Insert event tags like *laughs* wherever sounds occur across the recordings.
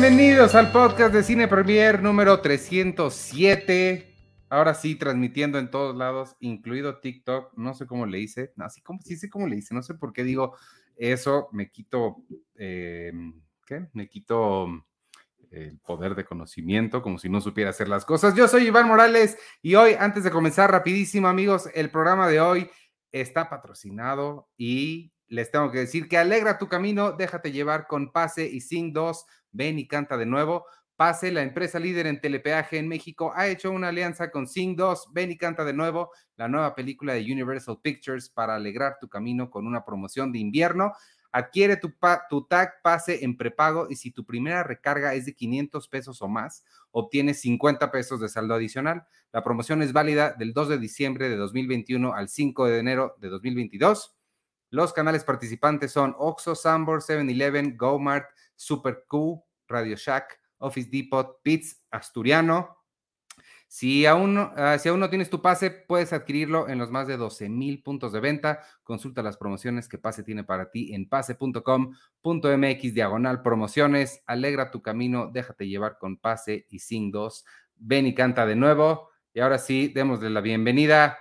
Bienvenidos al podcast de Cine Premier número 307. Ahora sí, transmitiendo en todos lados, incluido TikTok. No sé cómo le hice. Así como sí sé cómo le hice. No sé por qué digo eso. Me quito. Eh, ¿Qué? Me quito el poder de conocimiento, como si no supiera hacer las cosas. Yo soy Iván Morales y hoy, antes de comenzar rapidísimo, amigos, el programa de hoy está patrocinado y les tengo que decir que alegra tu camino, déjate llevar con Pase y Sing 2, ven y canta de nuevo. Pase, la empresa líder en telepeaje en México, ha hecho una alianza con Sing 2, ven y canta de nuevo, la nueva película de Universal Pictures para alegrar tu camino con una promoción de invierno. Adquiere tu, tu, tag pase en prepago y si tu primera recarga es de 500 pesos o más, obtienes 50 pesos de saldo adicional. La promoción es válida del 2 de diciembre de 2021 al 5 de enero de 2022. Los canales participantes son Oxo, Sambor, 7-Eleven, GoMart, Super Q, Radio Shack, Office Depot, Pits, Asturiano, si aún, uh, si aún no tienes tu pase, puedes adquirirlo en los más de 12 mil puntos de venta. Consulta las promociones que Pase tiene para ti en pase.com.mx diagonal promociones. Alegra tu camino, déjate llevar con Pase y Sing 2. Ven y canta de nuevo. Y ahora sí, démosle la bienvenida,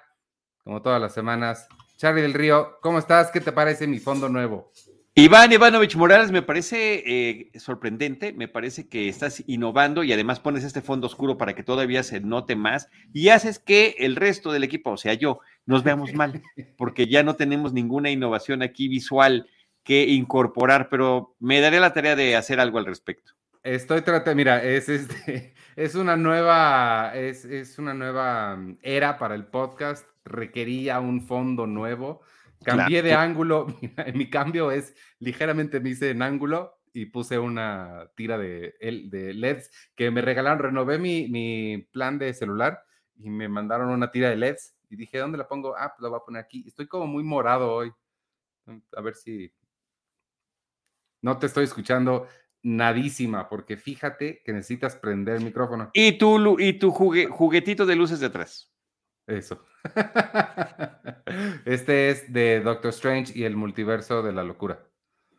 como todas las semanas. Charlie del Río, ¿cómo estás? ¿Qué te parece mi fondo nuevo? Iván Ivanovich Morales, me parece eh, sorprendente, me parece que estás innovando y además pones este fondo oscuro para que todavía se note más y haces que el resto del equipo, o sea, yo, nos veamos mal, porque ya no tenemos ninguna innovación aquí visual que incorporar, pero me daré la tarea de hacer algo al respecto. Estoy tratando, mira, es, este, *laughs* es una nueva, es, es una nueva mm, era para el podcast, requería un fondo nuevo Cambié claro. de ángulo, *laughs* mi cambio es ligeramente me hice en ángulo y puse una tira de, de LEDs que me regalaron, renové mi, mi, plan de celular y me mandaron una tira de LEDs y dije, ¿dónde la pongo? Ah, pues la voy a poner aquí. Estoy como muy morado hoy. A ver si... No te estoy escuchando nadísima, porque fíjate que necesitas prender el micrófono. Y tu, y tu jugue, juguetito de luces detrás. Eso. *laughs* Este es de Doctor Strange y el multiverso de la locura.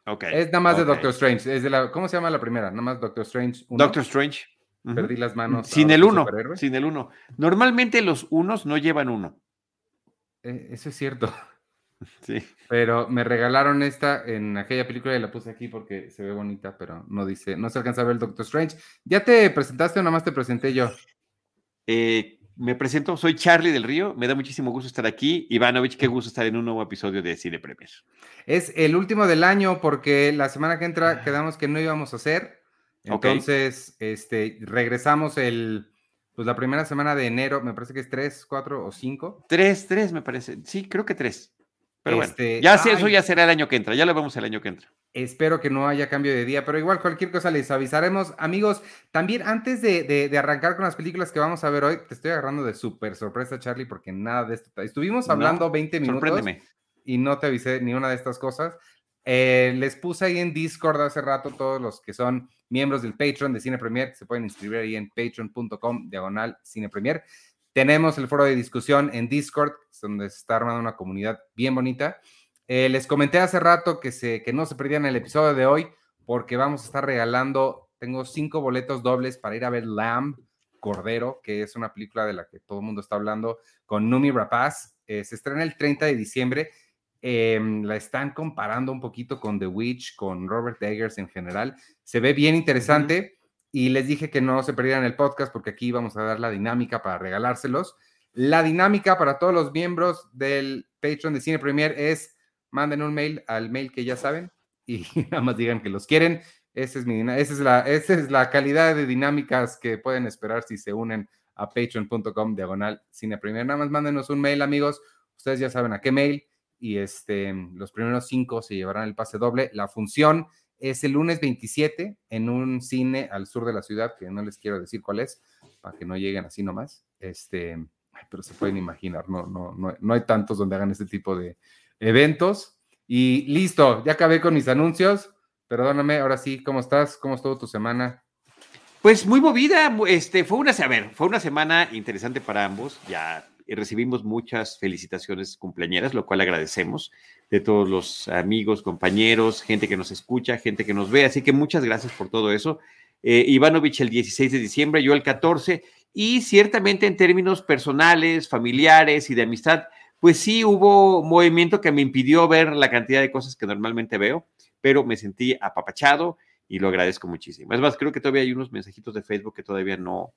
Ok. Es nada más okay. de Doctor Strange. Es de la, ¿Cómo se llama la primera? Nada más Doctor Strange. Uno. Doctor Strange. Uh -huh. Perdí las manos. Sin el uno. Sin el uno. Normalmente los unos no llevan uno. Eh, eso es cierto. *laughs* Sí. Pero me regalaron esta en aquella película y la puse aquí porque se ve bonita, pero no dice, no se alcanza a ver el Doctor Strange. ¿Ya te presentaste o nada más te presenté yo? Eh, me presento, soy Charlie del Río, me da muchísimo gusto estar aquí. Ivanovich, qué gusto estar en un nuevo episodio de Cine Premier. Es el último del año porque la semana que entra quedamos que no íbamos a hacer. Entonces, okay. este, regresamos el, pues la primera semana de enero, me parece que es 3, 4 o 5. 3, 3 me parece, sí, creo que 3. Pero este, bueno, ya sé, eso ya será el año que entra, ya lo vemos el año que entra. Espero que no haya cambio de día, pero igual cualquier cosa les avisaremos. Amigos, también antes de, de, de arrancar con las películas que vamos a ver hoy, te estoy agarrando de súper sorpresa, Charlie, porque nada de esto. Estuvimos hablando no, 20 minutos y no te avisé ni una de estas cosas. Eh, les puse ahí en Discord hace rato todos los que son miembros del Patreon de Cine Premier, que se pueden inscribir ahí en patreon.com diagonal Cine Premier. Tenemos el foro de discusión en Discord, donde se está armando una comunidad bien bonita. Eh, les comenté hace rato que, se, que no se perdían el episodio de hoy porque vamos a estar regalando, tengo cinco boletos dobles para ir a ver Lamb, Cordero, que es una película de la que todo el mundo está hablando, con Numi Rapaz. Eh, se estrena el 30 de diciembre. Eh, la están comparando un poquito con The Witch, con Robert Eggers en general. Se ve bien interesante. Y les dije que no se perdieran el podcast porque aquí vamos a dar la dinámica para regalárselos. La dinámica para todos los miembros del Patreon de Cine Premier es manden un mail al mail que ya saben y *laughs* nada más digan que los quieren. Esa es, mi, esa es, la, esa es la calidad de dinámicas que pueden esperar si se unen a patreon.com diagonal Cine Premier. Nada más mándenos un mail, amigos. Ustedes ya saben a qué mail y este, los primeros cinco se llevarán el pase doble. La función es el lunes 27 en un cine al sur de la ciudad, que no les quiero decir cuál es, para que no lleguen así nomás. Este, pero se pueden imaginar, no, no, no, no hay tantos donde hagan este tipo de eventos. Y listo, ya acabé con mis anuncios. Perdóname, ahora sí, ¿cómo estás? ¿Cómo estuvo tu semana? Pues muy movida, este, fue una, a ver, fue una semana interesante para ambos, ya recibimos muchas felicitaciones cumpleañeras, lo cual agradecemos. De todos los amigos, compañeros, gente que nos escucha, gente que nos ve. Así que muchas gracias por todo eso. Eh, Ivanovich el 16 de diciembre, yo el 14, y ciertamente en términos personales, familiares y de amistad, pues sí hubo movimiento que me impidió ver la cantidad de cosas que normalmente veo, pero me sentí apapachado y lo agradezco muchísimo. Es más, creo que todavía hay unos mensajitos de Facebook que todavía no,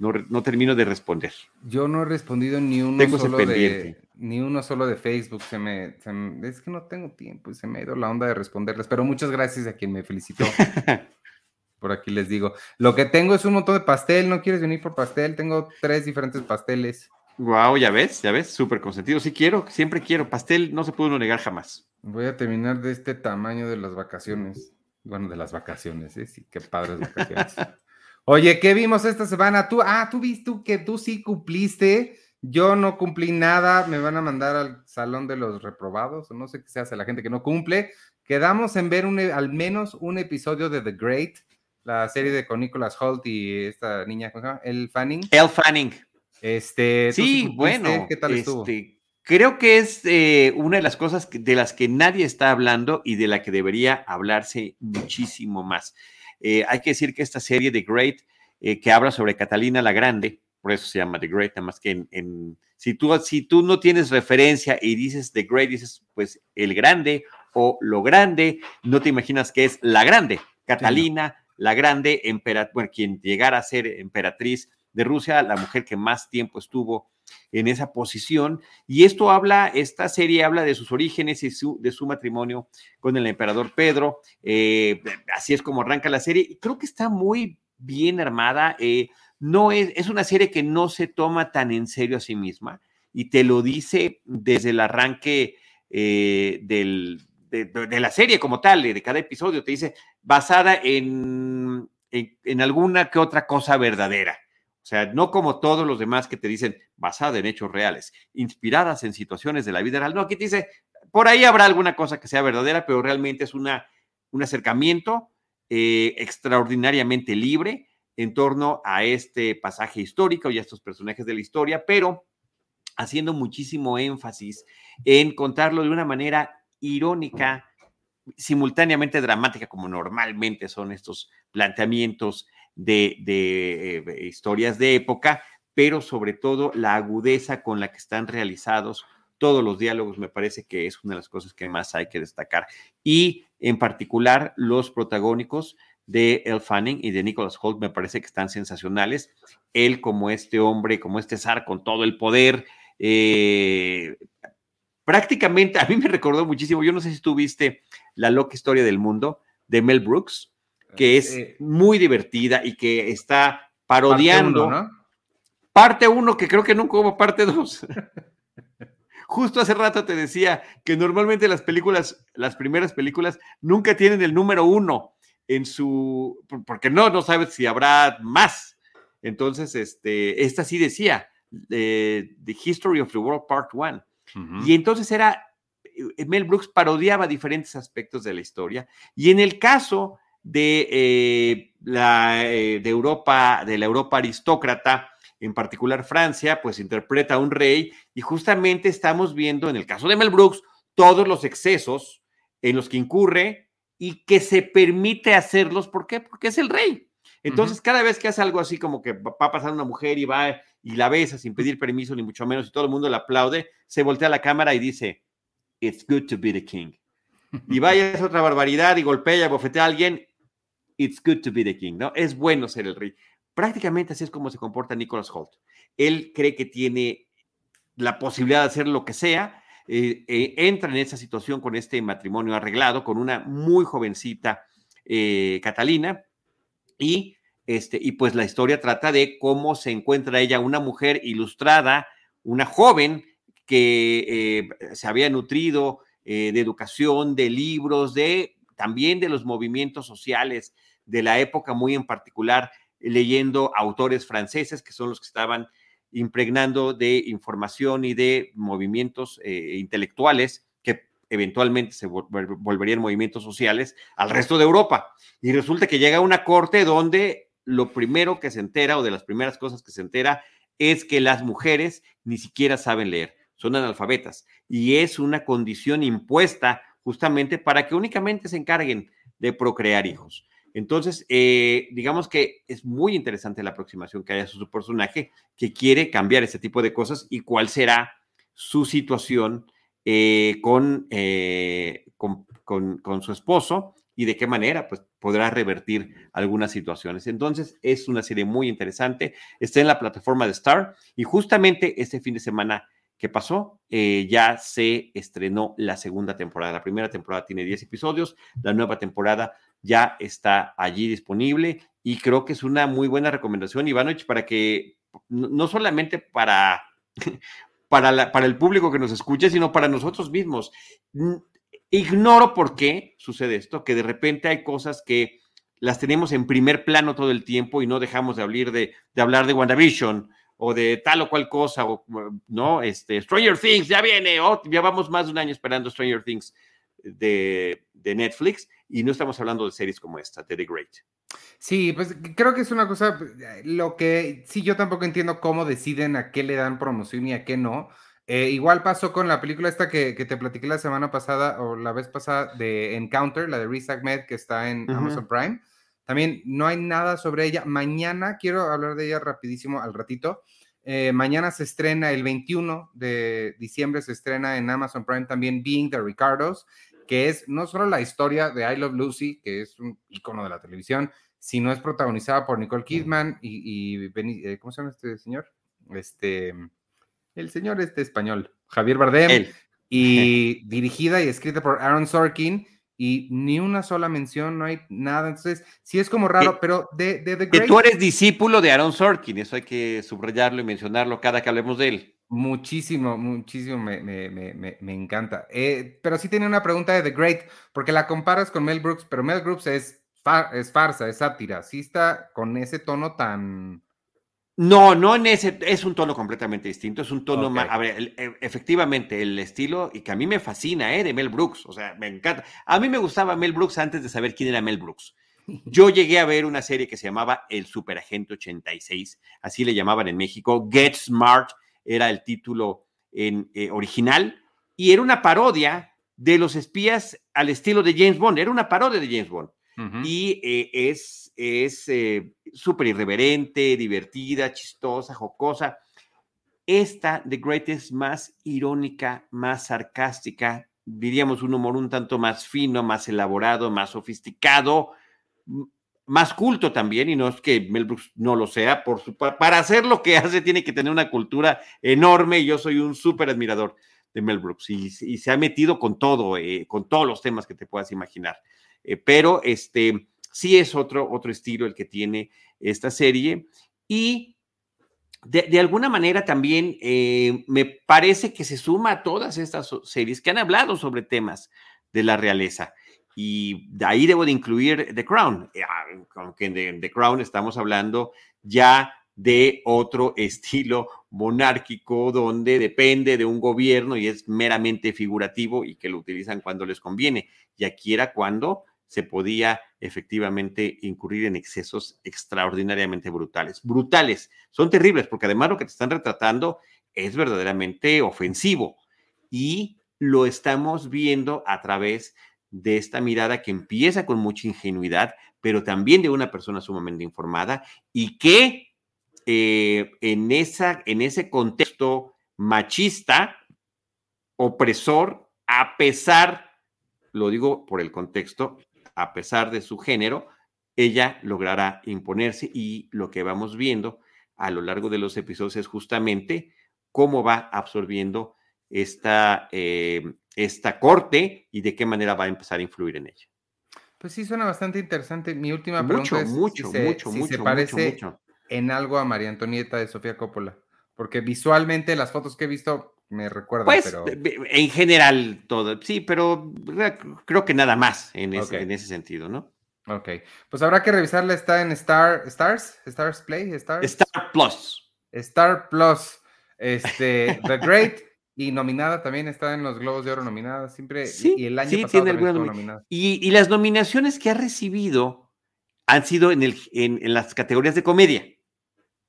no, termino de responder. Yo no he respondido ni uno solo de ni uno solo de Facebook. Se me, es que no tengo tiempo y se me ha ido la onda de responderles. Pero muchas gracias a quien me felicitó. *laughs* por aquí les digo. Lo que tengo es un montón de pastel. ¿No quieres venir por pastel? Tengo tres diferentes pasteles. Wow, ya ves, ya ves, súper consentido. Sí quiero, siempre quiero. Pastel no se puede negar jamás. Voy a terminar de este tamaño de las vacaciones. Bueno, de las vacaciones, ¿eh? Sí, qué padres vacaciones. *laughs* Oye, ¿qué vimos esta semana? Tú, ah, tú viste que tú sí cumpliste. Yo no cumplí nada. Me van a mandar al salón de los reprobados. No sé qué se hace la gente que no cumple. Quedamos en ver un, al menos un episodio de The Great, la serie de con Nicholas Holt y esta niña, ¿cómo se llama? El Fanning. El Fanning. Este, sí, bueno. ¿Qué tal estuvo? Este, creo que es eh, una de las cosas de las que nadie está hablando y de la que debería hablarse muchísimo más. Eh, hay que decir que esta serie The Great, eh, que habla sobre Catalina la Grande, por eso se llama The Great, nada más que en, si, tú, si tú no tienes referencia y dices The Great, dices pues el grande o lo grande, no te imaginas que es la grande, Catalina la Grande, bueno, quien llegara a ser emperatriz de Rusia, la mujer que más tiempo estuvo en esa posición. Y esto habla, esta serie habla de sus orígenes y de su matrimonio con el emperador Pedro. Eh, así es como arranca la serie. Creo que está muy bien armada. Eh, no es, es una serie que no se toma tan en serio a sí misma y te lo dice desde el arranque eh, del, de, la serie como tal, de, cada episodio. Te dice basada en, en alguna que otra cosa verdadera. O sea, no como todos los demás que te dicen basada en hechos reales, inspiradas en situaciones de la vida real. No, aquí te dice, por ahí habrá alguna cosa que sea verdadera, pero realmente es una, un acercamiento eh, extraordinariamente libre en torno a este pasaje histórico y a estos personajes de la historia, pero haciendo muchísimo énfasis en contarlo de una manera irónica, simultáneamente dramática, como normalmente son estos planteamientos de, eh, historias de época, pero sobre todo la agudeza con la que están realizados todos los diálogos me parece que es una de las cosas que más hay que destacar. Y en particular los protagónicos de El Fanning y de Nicholas Holt me parece que están sensacionales. Él como este hombre, como este zar con todo el poder, eh, prácticamente a mí me recordó muchísimo, yo no sé si tú viste La loca historia del mundo de Mel Brooks que es eh, muy divertida y que está parodiando. Parte uno, que creo que nunca hubo parte dos. *laughs* Justo hace rato te decía que normalmente las películas, las primeras películas, nunca tienen el número uno en su, porque no, no sabes si habrá más. Entonces, este, esta sí decía, The History of the World Part One. Y entonces era, eh, Mel Brooks parodiaba diferentes aspectos de la historia. Y en el caso de, eh, la, eh, de Europa, de la Europa aristócrata, en particular Francia, pues interpreta a un rey y justamente estamos viendo en el caso de Mel Brooks todos los excesos en los que incurre y que se permite hacerlos. ¿Por qué? Porque es el rey. Entonces, cada vez que hace algo así como que va a pasar una mujer y va y la besa sin pedir permiso, ni mucho menos, y todo el mundo le aplaude, se voltea a la cámara y dice, It's good to be the king. Y vaya a otra barbaridad y golpea y bofetea a alguien, It's good to be the king, ¿no? Es bueno ser el rey. Prácticamente así es como se comporta Nicholas Holt. Él cree que tiene la posibilidad de hacer lo que sea, eh, eh, entra en esa situación con este matrimonio arreglado, con una muy jovencita eh, Catalina, y, este, y pues la historia trata de cómo se encuentra ella, una mujer ilustrada, una joven que se había nutrido de educación, de libros, de también de los movimientos sociales de la época, muy en particular leyendo autores franceses que son los que estaban impregnando de información y de movimientos eh, intelectuales que eventualmente se volverían movimientos sociales al resto de Europa. Y resulta que llega una corte donde lo primero que se entera o de las primeras cosas que se entera es que las mujeres ni siquiera saben leer, son analfabetas. y es una condición impuesta justamente para que únicamente se encarguen de procrear hijos. Entonces, eh, digamos que es muy interesante la aproximación que haya su personaje que quiere cambiar este tipo de cosas y cuál será su situación eh, eh, con, con, su esposo y de qué manera pues, podrá revertir algunas situaciones. Entonces, es una serie muy interesante. Está en la plataforma de Star y justamente este fin de semana que pasó, ya se estrenó la segunda temporada. La primera temporada tiene 10 episodios, la nueva temporada ya está allí disponible y creo que es una muy buena recomendación, Ivanovich, para que no solamente para, *laughs* para, para el público que nos escuche, sino para nosotros mismos. Ignoro por qué sucede esto, que de repente hay cosas que las tenemos en primer plano todo el tiempo y no dejamos de hablar de, de hablar de WandaVision o de tal o cual cosa, o no, este, Stranger Things, ya viene, ya vamos más de un año esperando Stranger Things de, de Netflix y no estamos hablando de series como esta, de The Great. Sí, pues creo que es una cosa, lo que sí, yo tampoco entiendo cómo deciden a qué le dan promoción y a qué no. Eh, igual pasó con la película esta que, te platiqué la semana pasada o la vez pasada de Encounter, la de Riz Ahmed, que está en Amazon Prime. También no hay nada sobre ella. Mañana, quiero hablar de ella rapidísimo al ratito. Eh, mañana se estrena, el 21 de diciembre se estrena en Amazon Prime también Being the Ricardos que es no solo la historia de I Love Lucy, que es un icono de la televisión, sino es protagonizada por Nicole Kidman y, eh, ¿cómo se llama este señor? Este, el señor este español, Javier Bardem, y *laughs* dirigida y escrita por Aaron Sorkin, y ni una sola mención, no hay nada. Entonces, sí es como raro, pero de, de The Great... Que tú eres discípulo de Aaron Sorkin, eso hay que subrayarlo y mencionarlo cada que hablemos de él. Muchísimo, muchísimo, me, me, me, me encanta. Eh, pero sí tiene una pregunta de The Great, porque la comparas con Mel Brooks, pero Mel Brooks es, es farsa, es sátira, sí está con ese tono tan... No, no en ese, es un tono completamente distinto, es un tono más, a ver, efectivamente, el estilo, y que a mí me fascina, ¿eh? De Mel Brooks, o sea, me encanta. A mí me gustaba Mel Brooks antes de saber quién era Mel Brooks. *laughs* Yo llegué a ver una serie que se llamaba El Superagente 86, así le llamaban en México, Get Smart, era el título en, eh, original, y era una parodia de los espías al estilo de James Bond, era una parodia de James Bond. Y eh, es eh, súper irreverente, divertida, chistosa, jocosa. Esta, The Greatest, más irónica, más sarcástica, diríamos un humor un tanto más fino, más elaborado, más sofisticado, más culto también, y no es que Mel Brooks no lo sea, por su, para hacer lo que *laughs* hace tiene que tener una cultura enorme y yo soy un súper admirador de Mel Brooks y, se ha metido con todo, eh, con todos los temas que te puedas imaginar. Eh, pero este sí es otro, otro estilo el que tiene esta serie y de, alguna manera también eh, me parece que se suma a todas estas series que han hablado sobre temas de la realeza. Y de ahí debo de incluir The Crown, eh, ah, aunque en The, Crown estamos hablando ya de otro *laughs* estilo monárquico donde depende de un gobierno y es meramente figurativo y que lo utilizan cuando les conviene. Y aquí era cuando se podía efectivamente incurrir en excesos extraordinariamente brutales. Brutales, son terribles porque además lo que te están retratando es verdaderamente ofensivo y lo estamos viendo a través de esta mirada que empieza con mucha ingenuidad, pero también de una persona sumamente informada y que eh, en, esa, en ese contexto machista, opresor, a pesar, lo digo por el contexto, a pesar de su género, ella logrará imponerse y lo que vamos viendo a lo largo de los episodios es justamente cómo va absorbiendo esta, eh, esta corte y de qué manera va a empezar a influir en ella. Pues sí, suena bastante interesante. Mi última pregunta es mucho, mucho, mucho, se parece en algo a María Antonieta de Sofía Coppola, porque visualmente las fotos que he visto me recuerdan, pues, pero... en general todo, sí, pero creo que nada más en ese, en ese sentido, ¿no? Ok, pues habrá que revisarla, está en Star, Stars, Stars Play, Stars. Star Plus. Star Plus, este, The Great, y nominada también está en los Globos de Oro nominada, siempre. y el año pasado tiene nominada. Y, y, las nominaciones que ha recibido han sido en, el, en, las categorías de comedia.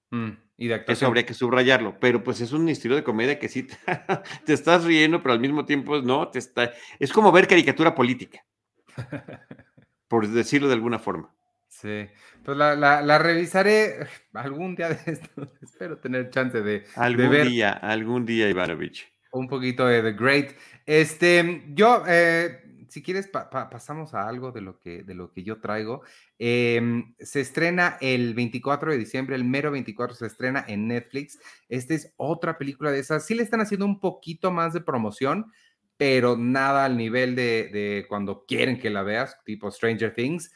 Mm, Y de Eso habría que subrayarlo, pero pues es un estilo de comedia que sí te, *laughs* te estás riendo, pero al mismo tiempo no, te está, es como ver caricatura política, *laughs* por decirlo de alguna forma. Sí, pues la, la, la, revisaré algún día de esto. *laughs* Espero tener chance de, algún de ver. día, algún día, Ivanovich. Un poquito de The Great. Este, yo, eh, si quieres, pa, pa, pasamos a algo de lo que, de lo que yo traigo. Eh, se estrena el 24 de diciembre, el mero 24 se estrena en Netflix. Esta es otra película de esas. Sí le están haciendo un poquito más de promoción, pero nada al nivel de, de cuando quieren que la veas, tipo Stranger Things.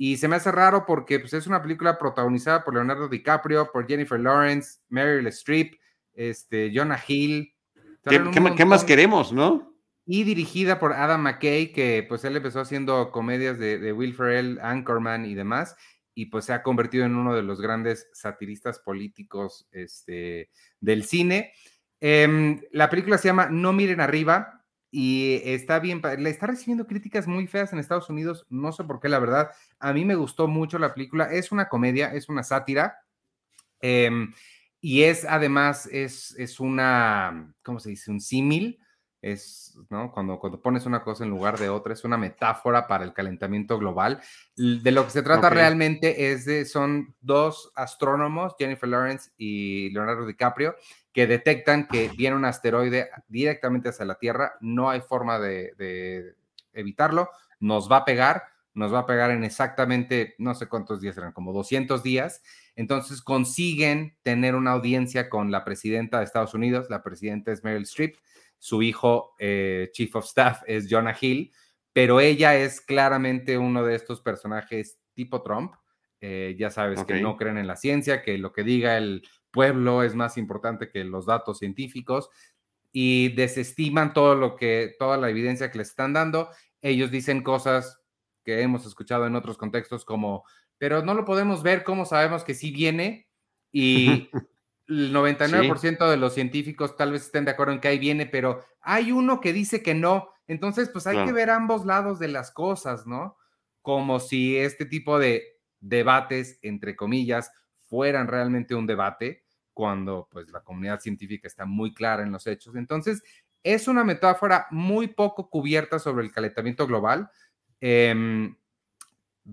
Y se me hace raro porque pues, es una película protagonizada por Leonardo DiCaprio, por Jennifer Lawrence, Meryl Streep, este, Jonah Hill. ¿Qué, ¿qué, ¿Qué, más queremos, no? Y dirigida por Adam McKay, que pues él empezó haciendo comedias de, de Will Ferrell, Anchorman y demás, y pues se ha convertido en uno de los grandes satiristas políticos este, del cine. Eh, la película se llama No miren arriba, y está bien, le está recibiendo críticas muy feas en Estados Unidos, no sé por qué, la verdad, a mí me gustó mucho la película, es una comedia, es una sátira, eh, y es además, es, es una, ¿cómo se dice? Un símil, es, ¿no? Cuando, cuando pones una cosa en lugar de otra, es una metáfora para el calentamiento global. De lo que se trata okay. realmente es de, son dos astrónomos, Jennifer Lawrence y Leonardo DiCaprio, que detectan que viene un asteroide directamente hacia la Tierra, no hay forma de, de, evitarlo, nos va a pegar, nos va a pegar en exactamente, no sé cuántos días eran, como 200 días, entonces consiguen tener una audiencia con la presidenta de Estados Unidos, la presidenta es Meryl Streep, su hijo eh, Chief of Staff es Jonah Hill, pero ella es claramente uno de estos personajes tipo Trump, eh, ya sabes okay. que no creen en la ciencia, que lo que diga el pueblo es más importante que los datos científicos y desestiman todo lo que, toda la evidencia que les están dando. Ellos dicen cosas que hemos escuchado en otros contextos como, pero no lo podemos ver, ¿cómo sabemos que sí viene? *laughs* Y el 99% sí. de los científicos tal vez estén de acuerdo en que ahí viene, pero hay uno que dice que no. Entonces, pues hay claro. que ver ambos lados de las cosas, ¿no? Como si este tipo de debates, entre comillas, fueran realmente un debate cuando pues la comunidad científica está muy clara en los hechos. Entonces, es una metáfora muy poco cubierta sobre el calentamiento global, eh,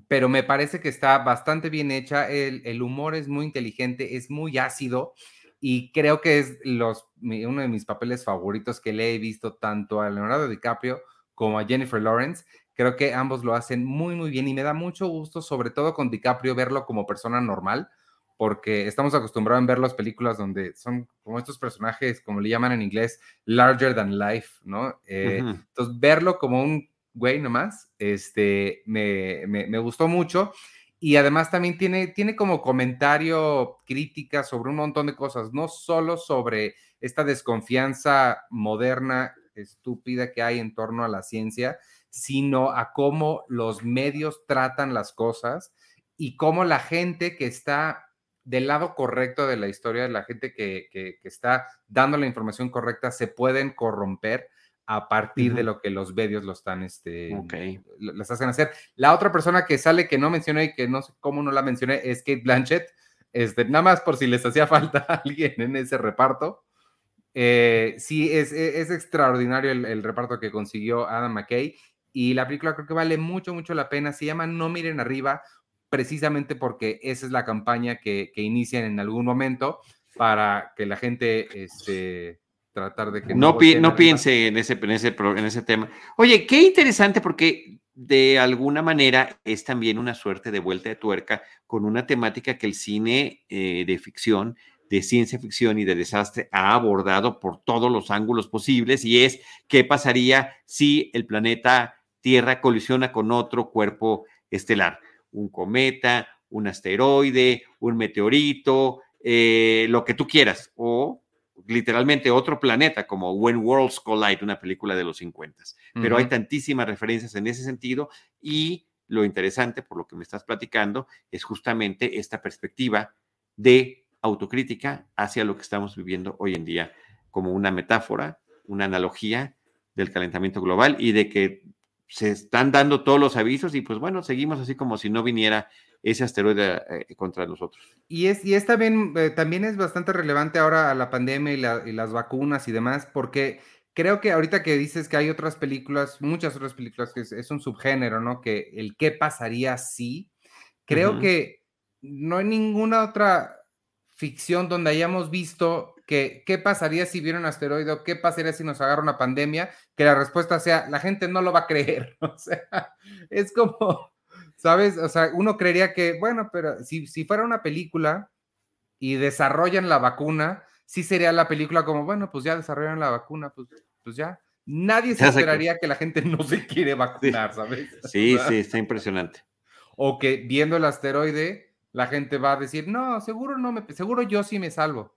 pero me parece que está bastante bien hecha, el, el, humor es muy inteligente, es muy ácido y creo que es los, uno de mis papeles favoritos que le he visto tanto a Leonardo DiCaprio como a Jennifer Lawrence. Creo que ambos lo hacen muy, muy bien y me da mucho gusto, sobre todo con DiCaprio, verlo como persona normal porque estamos acostumbrados a ver las películas donde son como estos personajes, como le llaman en inglés, larger than life, ¿no? Eh, uh -huh. Entonces, verlo como un güey nomás, este, me, me, me, gustó mucho. Y además también tiene, tiene como comentario, crítica sobre un montón de cosas, no solo sobre esta desconfianza moderna, estúpida que hay en torno a la ciencia, sino a cómo los medios tratan las cosas y cómo la gente que está del lado correcto de la historia, la gente que, que, que, está dando la información correcta se pueden corromper a partir uh -huh. de lo que los medios lo están, este, okay. las hacen hacer. La otra persona que sale que no mencioné y que no sé cómo no la mencioné es Kate Blanchett, este, nada más por si les hacía *laughs* falta alguien en ese reparto. Eh, sí, es, es extraordinario el, el, reparto que consiguió Adam McKay y la película creo que vale mucho, mucho la pena. Se llama No miren arriba, precisamente porque esa es la campaña que, que inician en algún momento para que la gente este, tratar de que no, no, pi no piense en ese, en, ese, en ese tema. Oye, qué interesante porque de alguna manera es también una suerte de vuelta de tuerca con una temática que el cine eh, de ficción, de ciencia ficción y de desastre ha abordado por todos los ángulos posibles y es qué pasaría si el planeta Tierra colisiona con otro cuerpo estelar un cometa, un asteroide, un meteorito, eh, lo que tú quieras, o literalmente otro planeta como When Worlds Collide, una película de los 50. Pero uh -huh. hay tantísimas referencias en ese sentido y lo interesante, por lo que me estás platicando, es justamente esta perspectiva de autocrítica hacia lo que estamos viviendo hoy en día como una metáfora, una analogía del calentamiento global y de que se están dando todos los avisos y pues bueno, seguimos así como si no viniera ese asteroide eh, contra nosotros. Y es, y es también, eh, también es bastante relevante ahora a la pandemia y, las vacunas y demás, porque creo que ahorita que dices que hay otras películas, muchas otras películas que es, un subgénero, ¿no? Que el qué pasaría si, creo que no hay ninguna otra ficción donde hayamos visto que qué pasaría si viera un asteroide qué pasaría si nos agarra una pandemia, que la respuesta sea, la gente no lo va a creer. *laughs* O sea, es como, *laughs* ¿sabes? O sea, uno creería que, bueno, pero si, si fuera una película y desarrollan la vacuna, sí sería la película como, bueno, pues ya desarrollan la vacuna, pues, pues ya. Nadie se esperaría que la gente no se quiere vacunar, ¿sabes? *laughs* Sí, sí, está impresionante. O que viendo el asteroide, la gente va a decir, no, seguro no me, seguro yo sí me salvo.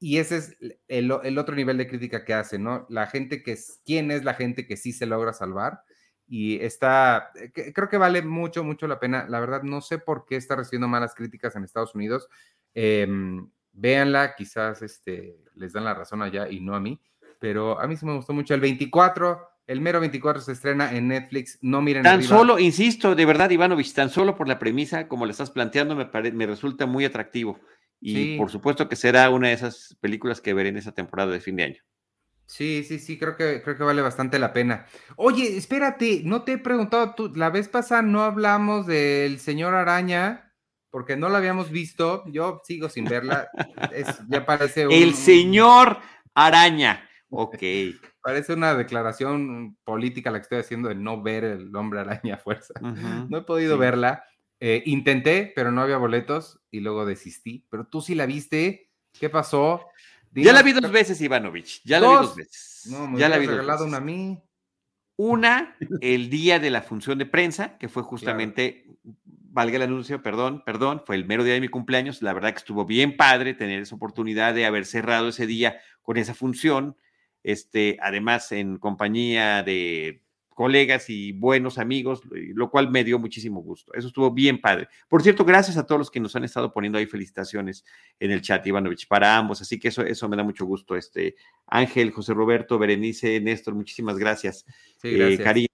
Y ese es el, el otro nivel de crítica que hace, ¿no? La gente que, ¿quién es la gente que sí se logra salvar? y está, eh, creo que vale mucho, mucho la pena. La verdad, no sé por qué está recibiendo malas críticas en Estados Unidos. Em, véanla, quizás este, les dan la razón allá y no a mí, pero a mí sí me gustó mucho. El 24, el mero 24 se estrena en Netflix, no miren. Tan solo, insisto, de verdad, Ivanovich, tan solo por la premisa, como le estás planteando, me, me resulta muy atractivo. Y por supuesto que será una de esas películas que veré en esa temporada de fin de año. Sí, sí, sí, creo que, creo que vale bastante la pena. Oye, espérate, no te he preguntado, tú, la vez pasada no hablamos del señor araña, porque no la habíamos visto, yo sigo sin verla, ya parece un... El señor araña, ok. *laughs* Parece una declaración política la que estoy haciendo de no ver el hombre araña a fuerza. No he podido verla, eh, intenté, pero no había boletos y luego desistí, pero tú sí la viste, ¿qué pasó? ya la vi dos veces, Ivanovich. Ya la vi dos veces. No, ya la vi regalado una a mí. Una, el día de la función de prensa, que fue justamente, valga el anuncio, perdón, perdón, fue el mero día de mi cumpleaños. La verdad que estuvo bien padre tener esa oportunidad de haber cerrado ese día con esa función. Este, además, en compañía de colegas y buenos amigos, lo cual me dio muchísimo gusto. Eso estuvo bien padre. Por cierto, gracias a todos los que nos han estado poniendo ahí felicitaciones en el chat, Ivanovich, para ambos. Así que eso, eso me da mucho gusto. Este, Ángel, José Roberto, Berenice, Néstor, muchísimas gracias. Sí, eh,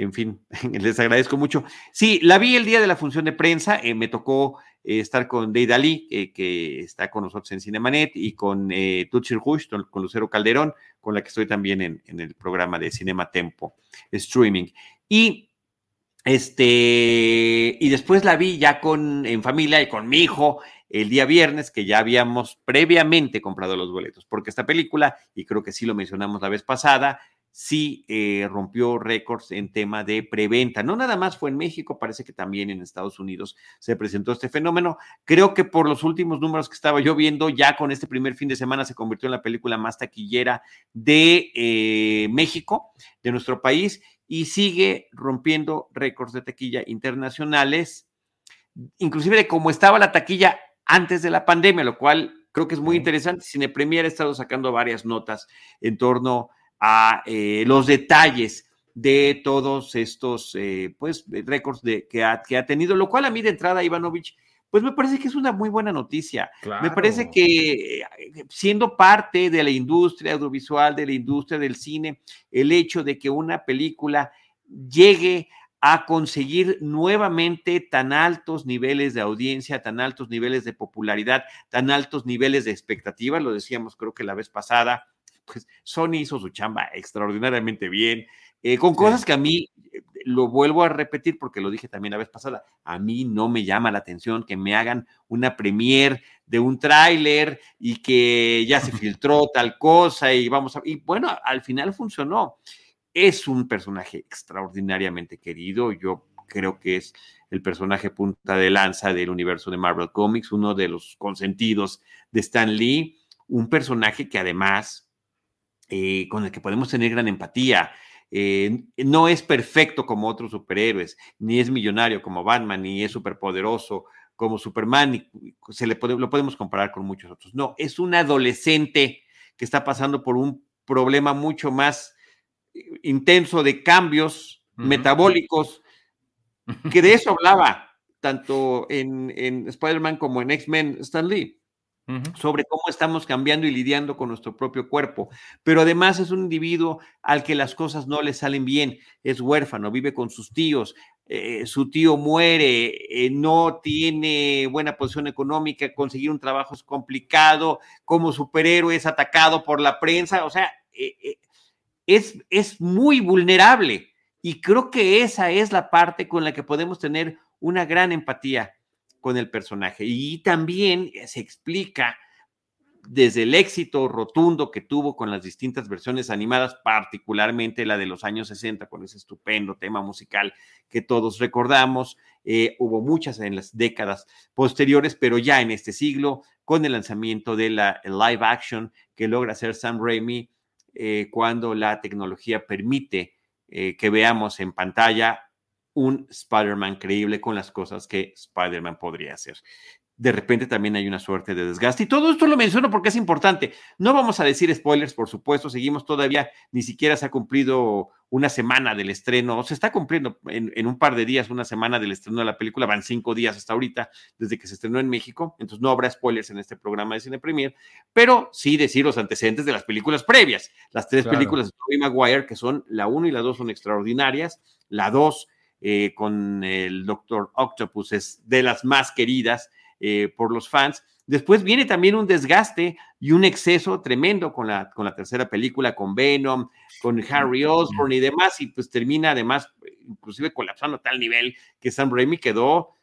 en fin, *laughs* les agradezco mucho. Sí, la vi el día de la función de prensa, eh, me tocó eh, estar con Deida Lee, que está con nosotros en Cinemanet, y con eh, Tutsi Rush, con Lucero Calderón, con la que estoy también en, el programa de Cinema Tempo, streaming. Y este, y después la vi ya con, en familia y con mi hijo el día viernes, que ya habíamos previamente comprado los boletos, porque esta película, y creo que sí lo mencionamos la vez pasada, sí eh, rompió récords en tema de preventa. No nada más fue en México, parece que también en Estados Unidos se presentó este fenómeno. Creo que por los últimos números que estaba yo viendo, ya con este primer fin de semana se convirtió en la película más taquillera de eh, México, de nuestro país, y sigue rompiendo récords de taquilla internacionales, inclusive de cómo estaba la taquilla antes de la pandemia, lo cual creo que es muy interesante. Cine Premier ha estado sacando varias notas en torno a eh, los detalles de todos estos eh, pues récords de, que, ha, que ha tenido, lo cual a mí de entrada, Ivanovich, pues me parece que es una muy buena noticia. Me parece que eh, siendo parte de la industria audiovisual, de la industria del cine, el hecho de que una película llegue a conseguir nuevamente tan altos niveles de audiencia, tan altos niveles de popularidad, tan altos niveles de expectativa, lo decíamos creo que la vez pasada, pues Sony hizo su chamba extraordinariamente bien, eh, con cosas que a mí, eh, lo vuelvo a repetir porque lo dije también la vez pasada, a mí no me llama la atención que me hagan una premier de un tráiler y que ya se *laughs* filtró tal cosa y vamos a... Y bueno, al final funcionó. Es un personaje extraordinariamente querido, yo creo que es el personaje punta de lanza del universo de Marvel Comics, uno de los consentidos de Stan Lee, un personaje que además eh, con el que podemos tener gran empatía. Eh, no es perfecto como otros superhéroes, ni es millonario como Batman, ni es superpoderoso como Superman, y se le lo podemos comparar con muchos otros. No, es un adolescente que está pasando por un problema mucho más eh, intenso de cambios metabólicos, que de *laughs* eso hablaba tanto en, en Spider-Man como en X-Men Stan Lee. Sobre cómo estamos cambiando y lidiando con nuestro propio cuerpo. Pero además es un individuo al que las cosas no le salen bien, es huérfano, vive con sus tíos, eh, su tío muere, eh, no tiene buena posición económica, conseguir un trabajo es complicado, como superhéroe es atacado por la prensa, o sea, eh, es, es muy vulnerable. Y creo que esa es la parte con la que podemos tener una gran empatía con el personaje. Y también se explica desde el éxito rotundo que tuvo con las distintas versiones animadas, particularmente la de los años 60, con ese estupendo tema musical que todos recordamos. Eh, hubo muchas en las décadas posteriores, pero ya en este siglo, con el lanzamiento de la live action que logra hacer Sam Raimi, eh, cuando la tecnología permite eh, que veamos en pantalla un Spider-Man creíble con las cosas que Spider-Man podría hacer. De repente también hay una suerte de desgaste. Y todo esto lo menciono porque es importante. No vamos a decir spoilers, por supuesto. Seguimos todavía, ni siquiera se ha cumplido una semana del estreno. Se está cumpliendo en, un par de días una semana del estreno de la película. Van cinco días hasta ahorita, desde que se estrenó en México. Entonces no habrá spoilers en este programa de Cine Premier. Pero sí decir los antecedentes de las películas previas. Las tres películas de Tobey Maguire, que son la 1 y la 2 son extraordinarias. La 2 eh, con el Doctor Octopus, es de las más queridas eh, por los fans. Después viene también un desgaste y un exceso tremendo con la, con la tercera película, con Venom, con Harry Osborn y demás, y pues termina además inclusive colapsando a tal nivel que Sam Raimi quedó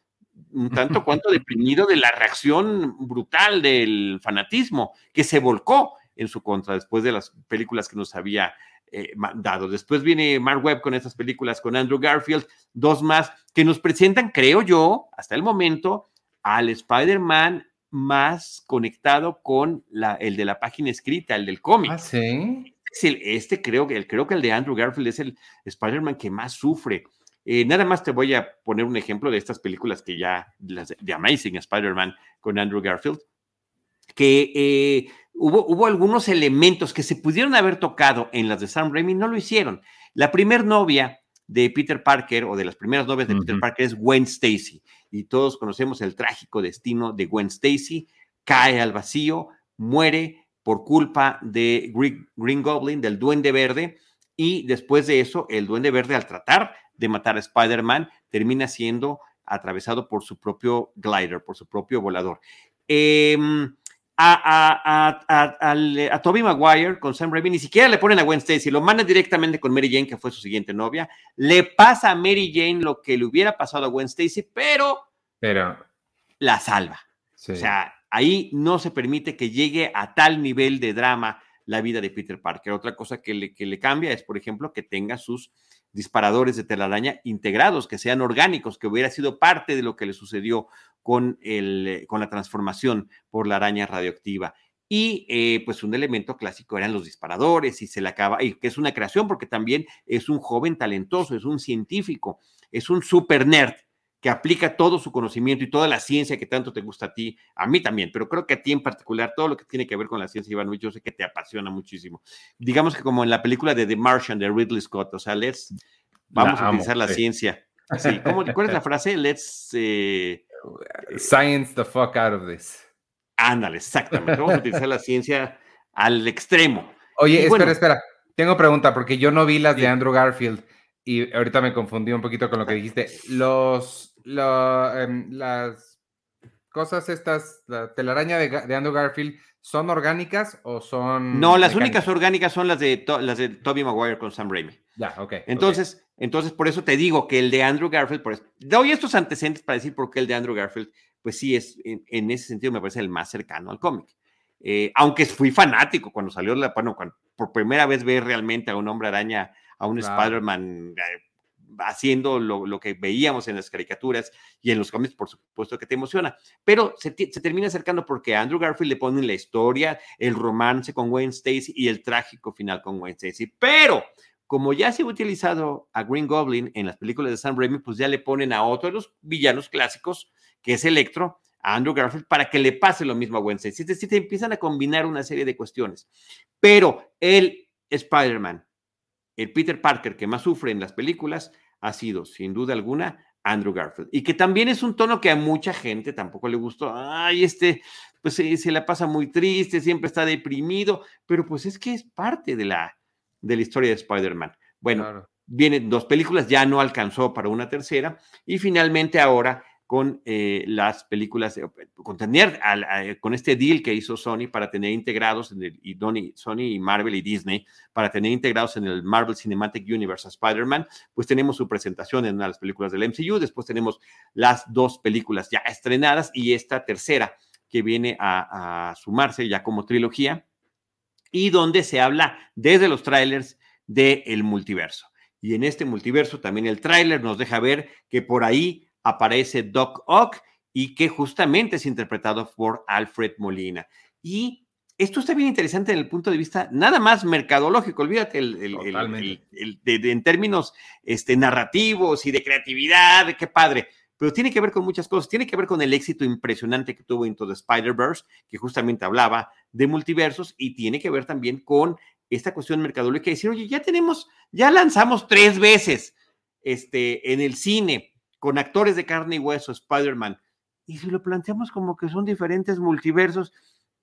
un tanto cuanto *laughs* deprimido de la reacción brutal del fanatismo que se volcó en su contra después de las películas que nos había eh, dado. Después viene Mark Webb con estas películas con Andrew Garfield, dos más que nos presentan, creo yo, hasta el momento, al Spider-Man más conectado con la, el de la página escrita, el del cómic. Ah, sí. este creo que, el, creo que el de Andrew Garfield es el Spider-Man que más sufre. Eh, nada más te voy a poner un ejemplo de estas películas que ya, las de Amazing Spider-Man con Andrew Garfield, que eh, hubo, algunos elementos que se pudieron haber tocado en las de Sam Raimi, no lo hicieron. La primer novia de Peter Parker, o de las primeras novias de Peter Parker, es Gwen Stacy. Y todos conocemos el trágico destino de Gwen Stacy. Cae al vacío, muere por culpa de Green Goblin, del Duende Verde. Y después de eso, el Duende Verde, al tratar de matar a Spider-Man, termina siendo atravesado por su propio glider, por su propio volador. Eh, a, a, a, Toby Maguire con Sam Raimi, ni siquiera le ponen a Gwen Stacy, lo mandan directamente con Mary Jane, que fue su siguiente novia. Le pasa a Mary Jane lo que le hubiera pasado a Gwen Stacy, pero, pero la salva. O sea, ahí no se permite que llegue a tal nivel de drama la vida de Peter Parker. Otra cosa que le, que le cambia es, por ejemplo, que tenga sus disparadores de telaraña integrados, que sean orgánicos, que hubiera sido parte de lo que le sucedió con, el, eh, con la transformación por la araña radioactiva. Y eh, pues un elemento clásico eran los disparadores y se le acaba, y que es una creación porque también es un joven talentoso, es un científico, es un super nerd que aplica todo su conocimiento y toda la ciencia que tanto te gusta a ti, a mí también, pero creo que a ti en particular, todo lo que tiene que ver con la ciencia, Iván, yo sé que te apasiona muchísimo. Digamos que como en la película de The Martian de Ridley Scott, o sea, let's, vamos a utilizar la ciencia. Sí, ¿cómo, ¿Cuál es la frase? Let's... Eh, Science the fuck out of this. Ándale, exactamente. Vamos a utilizar la ciencia al extremo. Oye, espera, espera. Tengo pregunta porque yo no vi las de Andrew Garfield y ahorita me confundí un poquito con lo que dijiste. Los, em, las cosas estas, la telaraña de, Andrew Garfield, ¿son orgánicas o son...? No, las únicas orgánicas son las de, las de Tobey Maguire con Sam Raimi. Ya, ok. Entonces, entonces, por eso te digo que el de Andrew Garfield, por doy estos antecedentes para decir por qué el de Andrew Garfield, pues sí, es en, ese sentido me parece el más cercano al cómic. Eh, aunque fui fanático cuando salió, la, bueno, cuando por primera vez ver realmente a un hombre araña, a un Spider-Man eh, haciendo lo, que veíamos en las caricaturas y en los cómics, por supuesto que te emociona. Pero se, termina acercando porque Andrew Garfield le ponen la historia, el romance con Wayne Stacy y el trágico final con Wayne Stacy. Pero como ya se ha utilizado a Green Goblin en las películas de Sam Raimi, pues ya le ponen a otro de los villanos clásicos, que es Electro, a Andrew Garfield, para que le pase lo mismo a Wednesday. Es decir, te empiezan a combinar una serie de cuestiones. Pero el Spider-Man, el Peter Parker que más sufre en las películas, ha sido, sin duda alguna, Andrew Garfield. Y que también es un tono que a mucha gente tampoco le gustó. Ay, este, pues se, se la pasa muy triste, siempre está deprimido, pero pues es que es parte de la, de la historia de Spider-Man. Bueno, vienen dos películas, ya no alcanzó para una tercera, y finalmente ahora con eh, las películas, con tener con este deal que hizo Sony para tener integrados en el, y Sony y Marvel y Disney, para tener integrados en el Marvel Cinematic Universe a Spider-Man, pues tenemos su presentación en una de las películas del MCU, después tenemos las dos películas ya estrenadas y esta tercera que viene a, sumarse ya como trilogía y donde se habla desde los trailers del multiverso. Y en este multiverso también el tráiler nos deja ver que por ahí aparece Doc Ock y que justamente es interpretado por Alfred Molina. Y esto está bien interesante en el punto de vista nada más mercadológico, olvídate el, en términos este, narrativos y de creatividad, qué padre, pero tiene que ver con muchas cosas, tiene que ver con el éxito impresionante que tuvo Into the Spider-Verse, que justamente hablaba de multiversos, y tiene que ver también con esta cuestión mercadológica, decir, oye, ya tenemos, ya lanzamos tres veces este, en el cine con actores de carne y hueso, Spider-Man, y si lo planteamos como que son diferentes multiversos,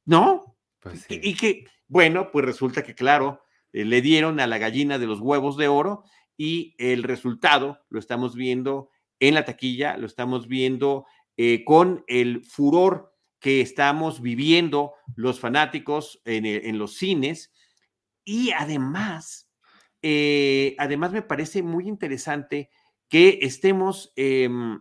no. Pues y, que, bueno, pues resulta que, claro, eh, le dieron a la gallina de los huevos de oro y el resultado lo estamos viendo en la taquilla, lo estamos viendo eh, con el furor que estamos viviendo los fanáticos en, eh, en los cines y además, además me parece muy interesante que estemos, em,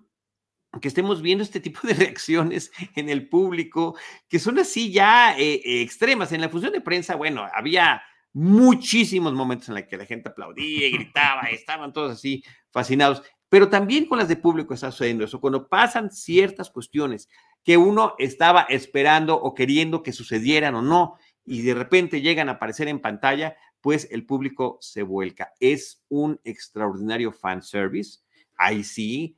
que estemos viendo este tipo de *laughs* reacciones en el público, que son así ya eh, eh, extremas. En la función de prensa, bueno, había muchísimos momentos en los que la gente aplaudía y gritaba, *laughs* estaban todos así fascinados, pero también con las de público está sucediendo eso, cuando pasan ciertas cuestiones que uno estaba esperando o queriendo que sucedieran o no, y de repente llegan a aparecer en pantalla, pues el público se vuelca. Es un extraordinario fan service. Ahí sí,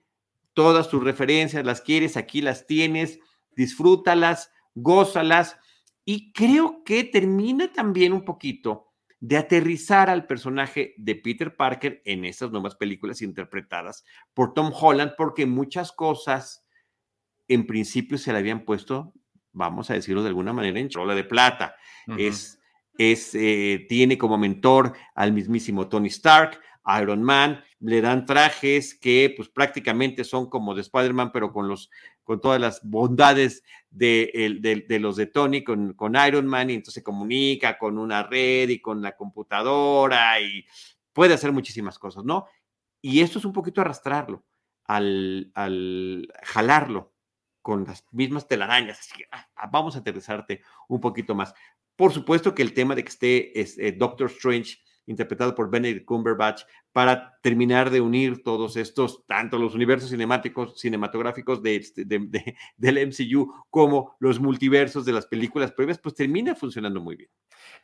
todas tus referencias las quieres, aquí las tienes, disfrútalas, gózalas. Y creo que termina también un poquito de aterrizar al personaje de Peter Parker en estas nuevas películas interpretadas por Tom Holland, porque muchas cosas en principio se le habían puesto, vamos a decirlo de alguna manera, en chola de plata. Es es, eh, tiene como mentor al mismísimo Tony Stark, Iron Man, le dan trajes que pues prácticamente son como de Spider-Man, pero con, los, con todas las bondades de, de, los de Tony con, con, Iron Man, y entonces comunica con una red y con la computadora y puede hacer muchísimas cosas, ¿no? Y esto es un poquito arrastrarlo, al, al jalarlo con las mismas telarañas. Así que, ah, vamos a aterrizarte un poquito más. Por supuesto que el tema de que esté es, eh, Doctor Strange, interpretado por Benedict Cumberbatch, para terminar de unir todos estos, tanto los universos cinematográficos este, de, *laughs* del MCU como los multiversos de las películas previas, pues termina funcionando muy bien.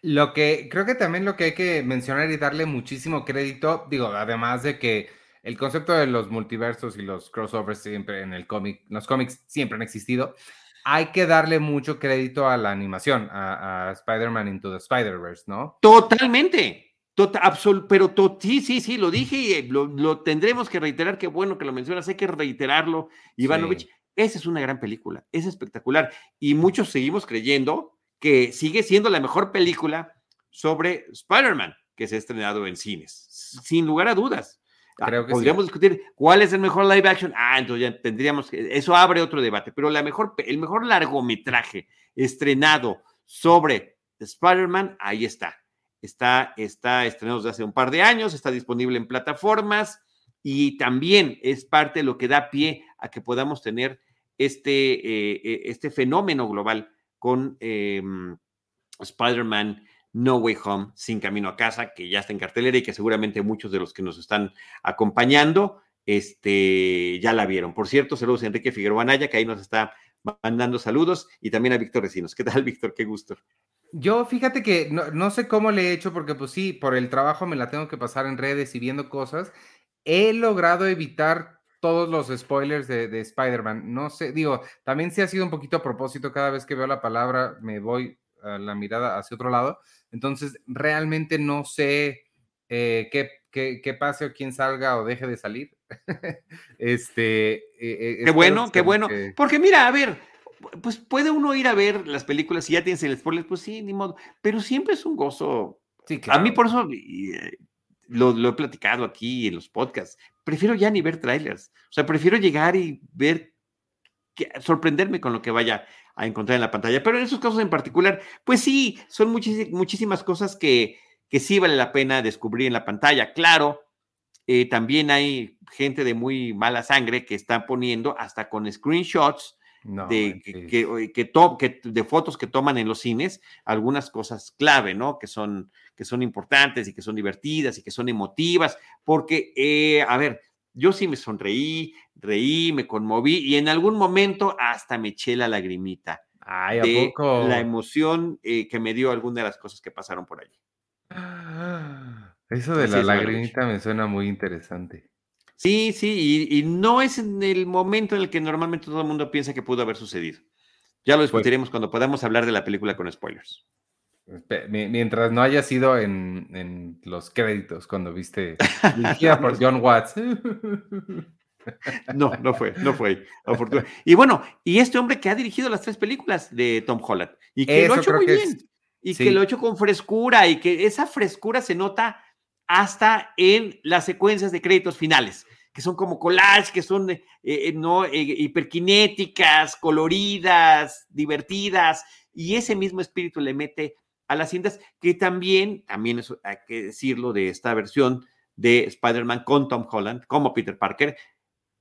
Lo que creo que también lo que hay que mencionar y darle muchísimo crédito, digo, además de que el concepto de los multiversos y los crossovers siempre en el cómic, los cómics siempre han existido, hay que darle mucho crédito a la animación, a, Spider-Man Into the Spider-Verse, ¿no? Totalmente. Total, pero sí, sí, sí, lo dije y lo, tendremos que reiterar. Qué bueno que lo mencionas, hay que reiterarlo, Ivanovich. Esa es una gran película, es espectacular. Y muchos seguimos creyendo que sigue siendo la mejor película sobre Spider-Man que se ha estrenado en cines, sin lugar a dudas. Ah, Creo que Podríamos discutir cuál es el mejor live action. Ah, entonces ya tendríamos que. Eso abre otro debate. Pero la mejor, el mejor largometraje estrenado sobre Spider-Man, ahí está. Está, está estrenado desde hace un par de años, está disponible en plataformas y también es parte de lo que da pie a que podamos tener este, eh, eh, este fenómeno global con em, Spider-Man no Way Home, Sin Camino a Casa, que ya está en cartelera y que seguramente muchos de los que nos están acompañando este, ya la vieron. Por cierto, saludos a Enrique Figueroa Anaya, que ahí nos está mandando saludos, y también a Víctor Recinos. ¿Qué tal, Víctor? Qué gusto. Yo fíjate que no, sé cómo le he hecho, porque pues sí, por el trabajo me la tengo que pasar en redes y viendo cosas. He logrado evitar todos los spoilers de, de Spider-Man. No sé, digo, también sí ha sido un poquito a propósito, cada vez que veo la palabra me voy a la mirada hacia otro lado, entonces, realmente no sé eh, qué, qué, pase o quién salga o deje de salir. *laughs* este. Eh, qué bueno, qué bueno. Porque mira, a ver, pues puede uno ir a ver las películas y ya tienes el spoiler, pues sí, ni modo. Pero siempre es un gozo. Sí, claro. A mí por eso eh, lo, lo, he platicado aquí en los podcasts. Prefiero ya ni ver trailers. O sea, prefiero llegar y ver, sorprenderme con lo que vaya a encontrar en la pantalla. Pero en esos casos en particular, pues sí, son muchísimas cosas que, que sí vale la pena descubrir en la pantalla. Claro, eh, también hay gente de muy mala sangre que está poniendo hasta con screenshots de, que, que, de fotos que toman en los cines, algunas cosas clave, ¿no? Que son, que son importantes y que son divertidas y que son emotivas, porque, eh, a ver, yo sí me sonreí, reí, me conmoví y en algún momento hasta me eché la lagrimita. Ay, ¿a de poco? La emoción eh, que me dio alguna de las cosas que pasaron por allí. Eso de la lagrimita me suena muy interesante. Sí, sí, y, no es en el momento en el que normalmente todo el mundo piensa que pudo haber sucedido. Ya lo pues discutiremos cuando podamos hablar de la película con spoilers. Mientras no haya sido en, los créditos, cuando viste *laughs* dirigida por John Watts. No, no fue, no fue. *laughs* Y bueno, y este hombre que ha dirigido las tres películas de Tom Holland y que lo ha hecho muy bien y que lo ha hecho con frescura y que esa frescura se nota hasta en las secuencias de créditos finales que son como collage, que son eh, eh, no, eh, hiperkinéticas, coloridas, divertidas, y ese mismo espíritu le mete a las cintas, que también, también eso hay que decirlo de esta versión de Spider-Man con Tom Holland, como Peter Parker,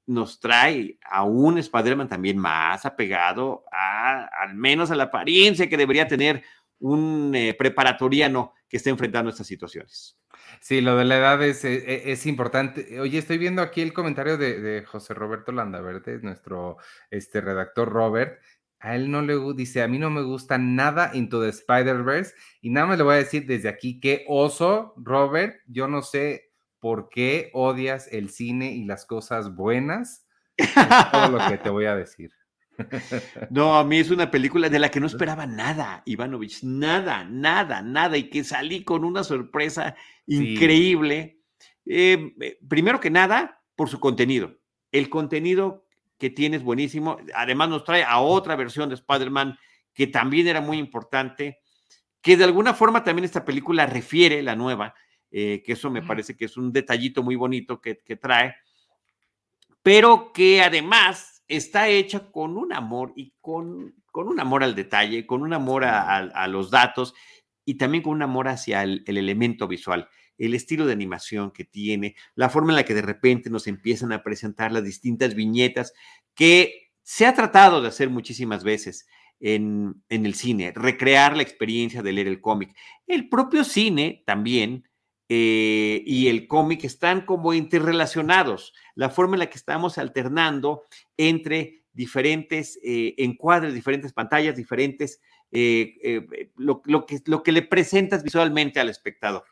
nos trae a un Spider-Man también más apegado a, al menos a la apariencia que debería tener un preparatoriano que esté enfrentando estas situaciones. Sí, lo de la edad es, e, e, es, importante. Oye, estoy viendo aquí el comentario de, José Roberto Landaverde, nuestro este, redactor Robert. A él no le dice, a mí no me gusta nada Into the Spider-Verse. Y nada más le voy a decir desde aquí que oso, Robert, yo no sé por qué odias el cine y las cosas buenas. Es todo lo que te voy a decir. *laughs* No, a mí es una película de la que no esperaba nada, Ivanovich, nada, nada, nada, y que salí con una sorpresa increíble. Eh, eh, primero que nada, por su contenido. El contenido que tiene es buenísimo. Además, nos trae a otra versión de Spider-Man que también era muy importante, que de alguna forma también esta película refiere, la nueva, eh, que eso me parece que es un detallito muy bonito que, que trae, pero que además está hecha con un amor y con, con un amor al detalle, con un amor a, los datos y también con un amor hacia el, elemento visual, el estilo de animación que tiene, la forma en la que de repente nos empiezan a presentar las distintas viñetas que se ha tratado de hacer muchísimas veces. En, en, el cine, recrear la experiencia de leer el cómic. El propio cine también eh, y el cómic están como interrelacionados. La forma en la que estamos alternando entre diferentes eh, encuadres, diferentes pantallas, diferentes, eh, lo, que, lo que le presentas visualmente al espectador.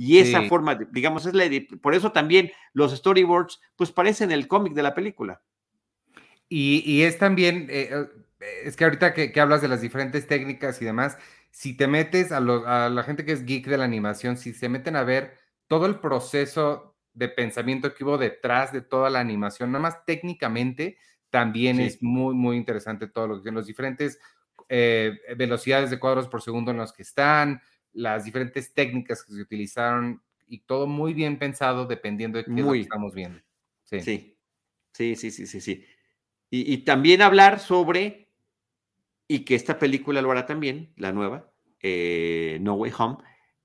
Y esa forma, digamos, es la por eso también los storyboards, pues parecen el cómic de la película. Y, es también, es que ahorita que, que hablas de las diferentes técnicas y demás, si te metes a, la gente que es geek de la animación, si se meten a ver todo el proceso de pensamiento que hubo detrás de toda la animación, nada más técnicamente, también es muy, muy interesante todo lo que los diferentes eh, velocidades de cuadros por segundo en los que están, las diferentes técnicas que se utilizaron y todo muy bien pensado dependiendo de qué muy, estamos viendo. Sí. sí, sí, sí, sí, sí. y también hablar sobre y que esta película lo hará también, la nueva, eh, No Way Home,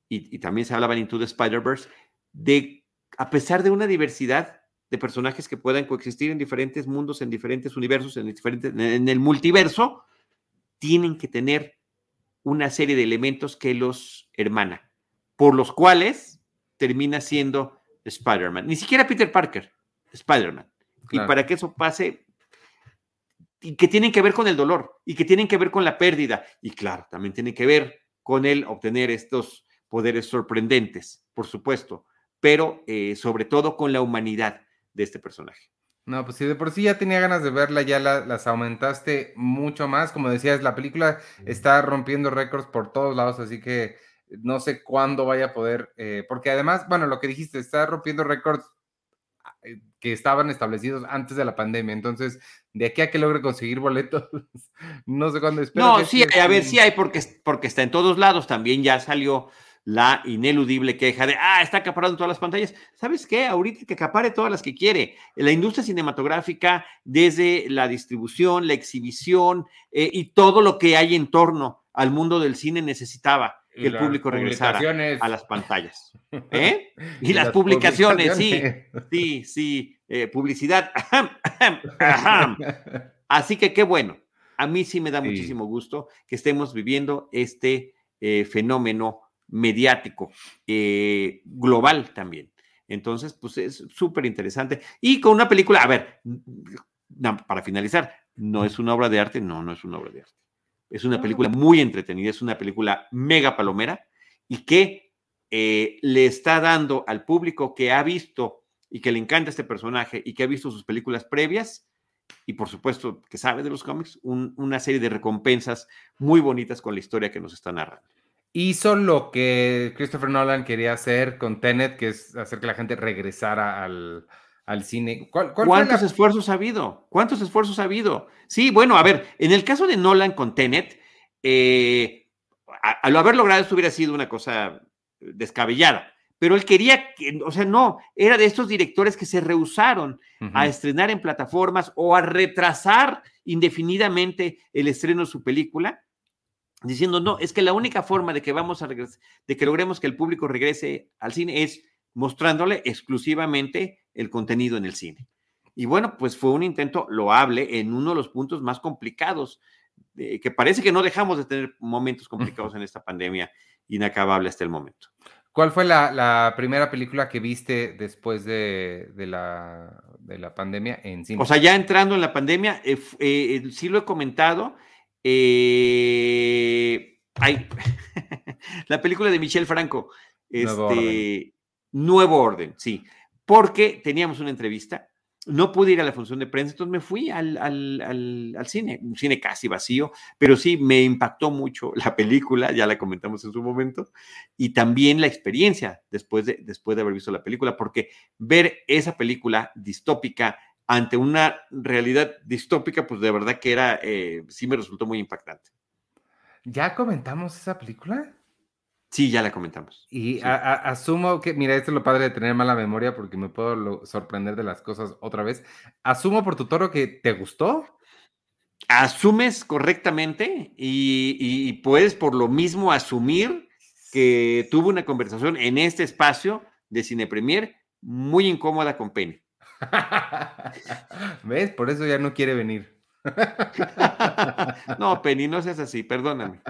y, también se hablaba en Into the Spider-Verse, de, a pesar de una diversidad de personajes que puedan coexistir en diferentes mundos, en diferentes universos, en, diferentes, en el multiverso, tienen que tener una serie de elementos que los hermana, por los cuales termina siendo Spider-Man. Ni siquiera Peter Parker, Spider-Man. Y para que eso pase, y que tienen que ver con el dolor y que tienen que ver con la pérdida y claro, también tiene que ver con el obtener estos poderes sorprendentes, por supuesto, pero eh, sobre todo con la humanidad de este personaje. No, pues si de por sí ya tenía ganas de verla, ya las aumentaste mucho más. Como decías, la película está rompiendo récords por todos lados, así que no sé cuándo vaya a poder, eh, porque además, bueno, lo que dijiste, está rompiendo récords eh, que estaban establecidos antes de la pandemia. Entonces, de aquí a que logre conseguir boletos, *laughs* no sé cuándo espero. No, sí, a ver, sí hay porque, porque está en todos lados. También ya salió la ineludible queja de, ah, está acaparando todas las pantallas. ¿Sabes qué? Ahorita que acapare todas las que quiere. La industria cinematográfica, desde la distribución, la exhibición eh, y todo lo que hay en torno al mundo del cine necesitaba que el público regresara a las pantallas. *laughs* ¿Eh? Y, las, publicaciones, sí, sí, sí, eh, publicidad. Así que qué bueno. A mí sí me da muchísimo gusto que estemos viviendo este eh, fenómeno mediático global también. Entonces, pues es súper interesante. Y con una película, a ver, para finalizar, no es una obra de arte, no, no es una obra de arte es una película muy entretenida, es una película mega palomera y que eh, le está dando al público que ha visto y que le encanta este personaje y que ha visto sus películas previas y por supuesto que sabe de los cómics, una serie de recompensas muy bonitas con la historia que nos está narrando. Hizo lo que Christopher Nolan quería hacer con Tenet, que es hacer que la gente regresara al, al cine. ¿Cuántos esfuerzos ha habido? ¿Cuántos esfuerzos ha habido? Sí, bueno, a ver, en el caso de Nolan con Tenet, eh, al haber logrado esto hubiera sido una cosa descabellada, pero él quería que, o sea, no, era de estos directores que se rehusaron a estrenar en plataformas o a retrasar indefinidamente el estreno de su película, diciendo, no, es que la única forma de que vamos a regresar, de que logremos que el público regrese al cine es mostrándole exclusivamente el contenido en el cine. Y bueno, pues fue un intento loable en uno de los puntos más complicados, que parece que no dejamos de tener momentos complicados en esta pandemia inacabable hasta el momento. ¿Cuál fue la, primera película que viste después de, la, de, la, pandemia en cine? O sea, ya entrando en la pandemia, eh, eh, sí lo he comentado. Eh, hay, *laughs* la película de Michel Franco, este, Nuevo Orden, sí, porque teníamos una entrevista, no pude ir a la función de prensa, entonces me fui al, cine, un cine casi vacío, pero sí me impactó mucho la película, ya la comentamos en su momento, y también la experiencia después de, después de haber visto la película, porque ver esa película distópica ante una realidad distópica, pues de verdad que era, eh, sí me resultó muy impactante. ¿Ya comentamos esa película? Sí, ya la comentamos. Y asumo que, mira, esto es lo padre de tener mala memoria porque me puedo sorprender de las cosas otra vez. Asumo por tu toro que te gustó. Asumes correctamente y, puedes por lo mismo asumir que tuvo una conversación en este espacio de Cine Premier muy incómoda con Penny. *laughs* ¿Ves? Por eso ya no quiere venir. *laughs* no, Penny, no seas así, perdóname.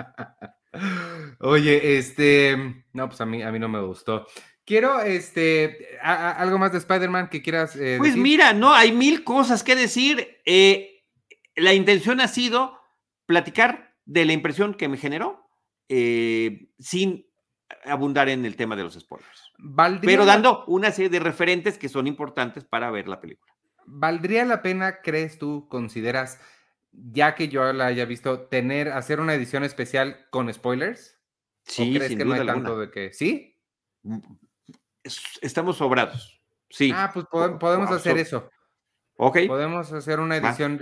Oye, este, no, pues a mí, a mí no me gustó. Quiero, este, algo más de Spider-Man que quieras. Eh, pues mira, no, hay mil cosas que decir. Eh, la intención ha sido platicar de la impresión que me generó eh, sin abundar en el tema de los spoilers. Pero dando una serie de referentes que son importantes para ver la película. ¿Valdría la pena, crees tú, consideras, ya que yo la haya visto, tener, hacer una edición especial con spoilers? Sí, crees que no hay tanto de que. ¿Sí? Mm, estamos sobrados. Sí. Ah, pues podemos hacer eso. Ok. Podemos hacer una edición,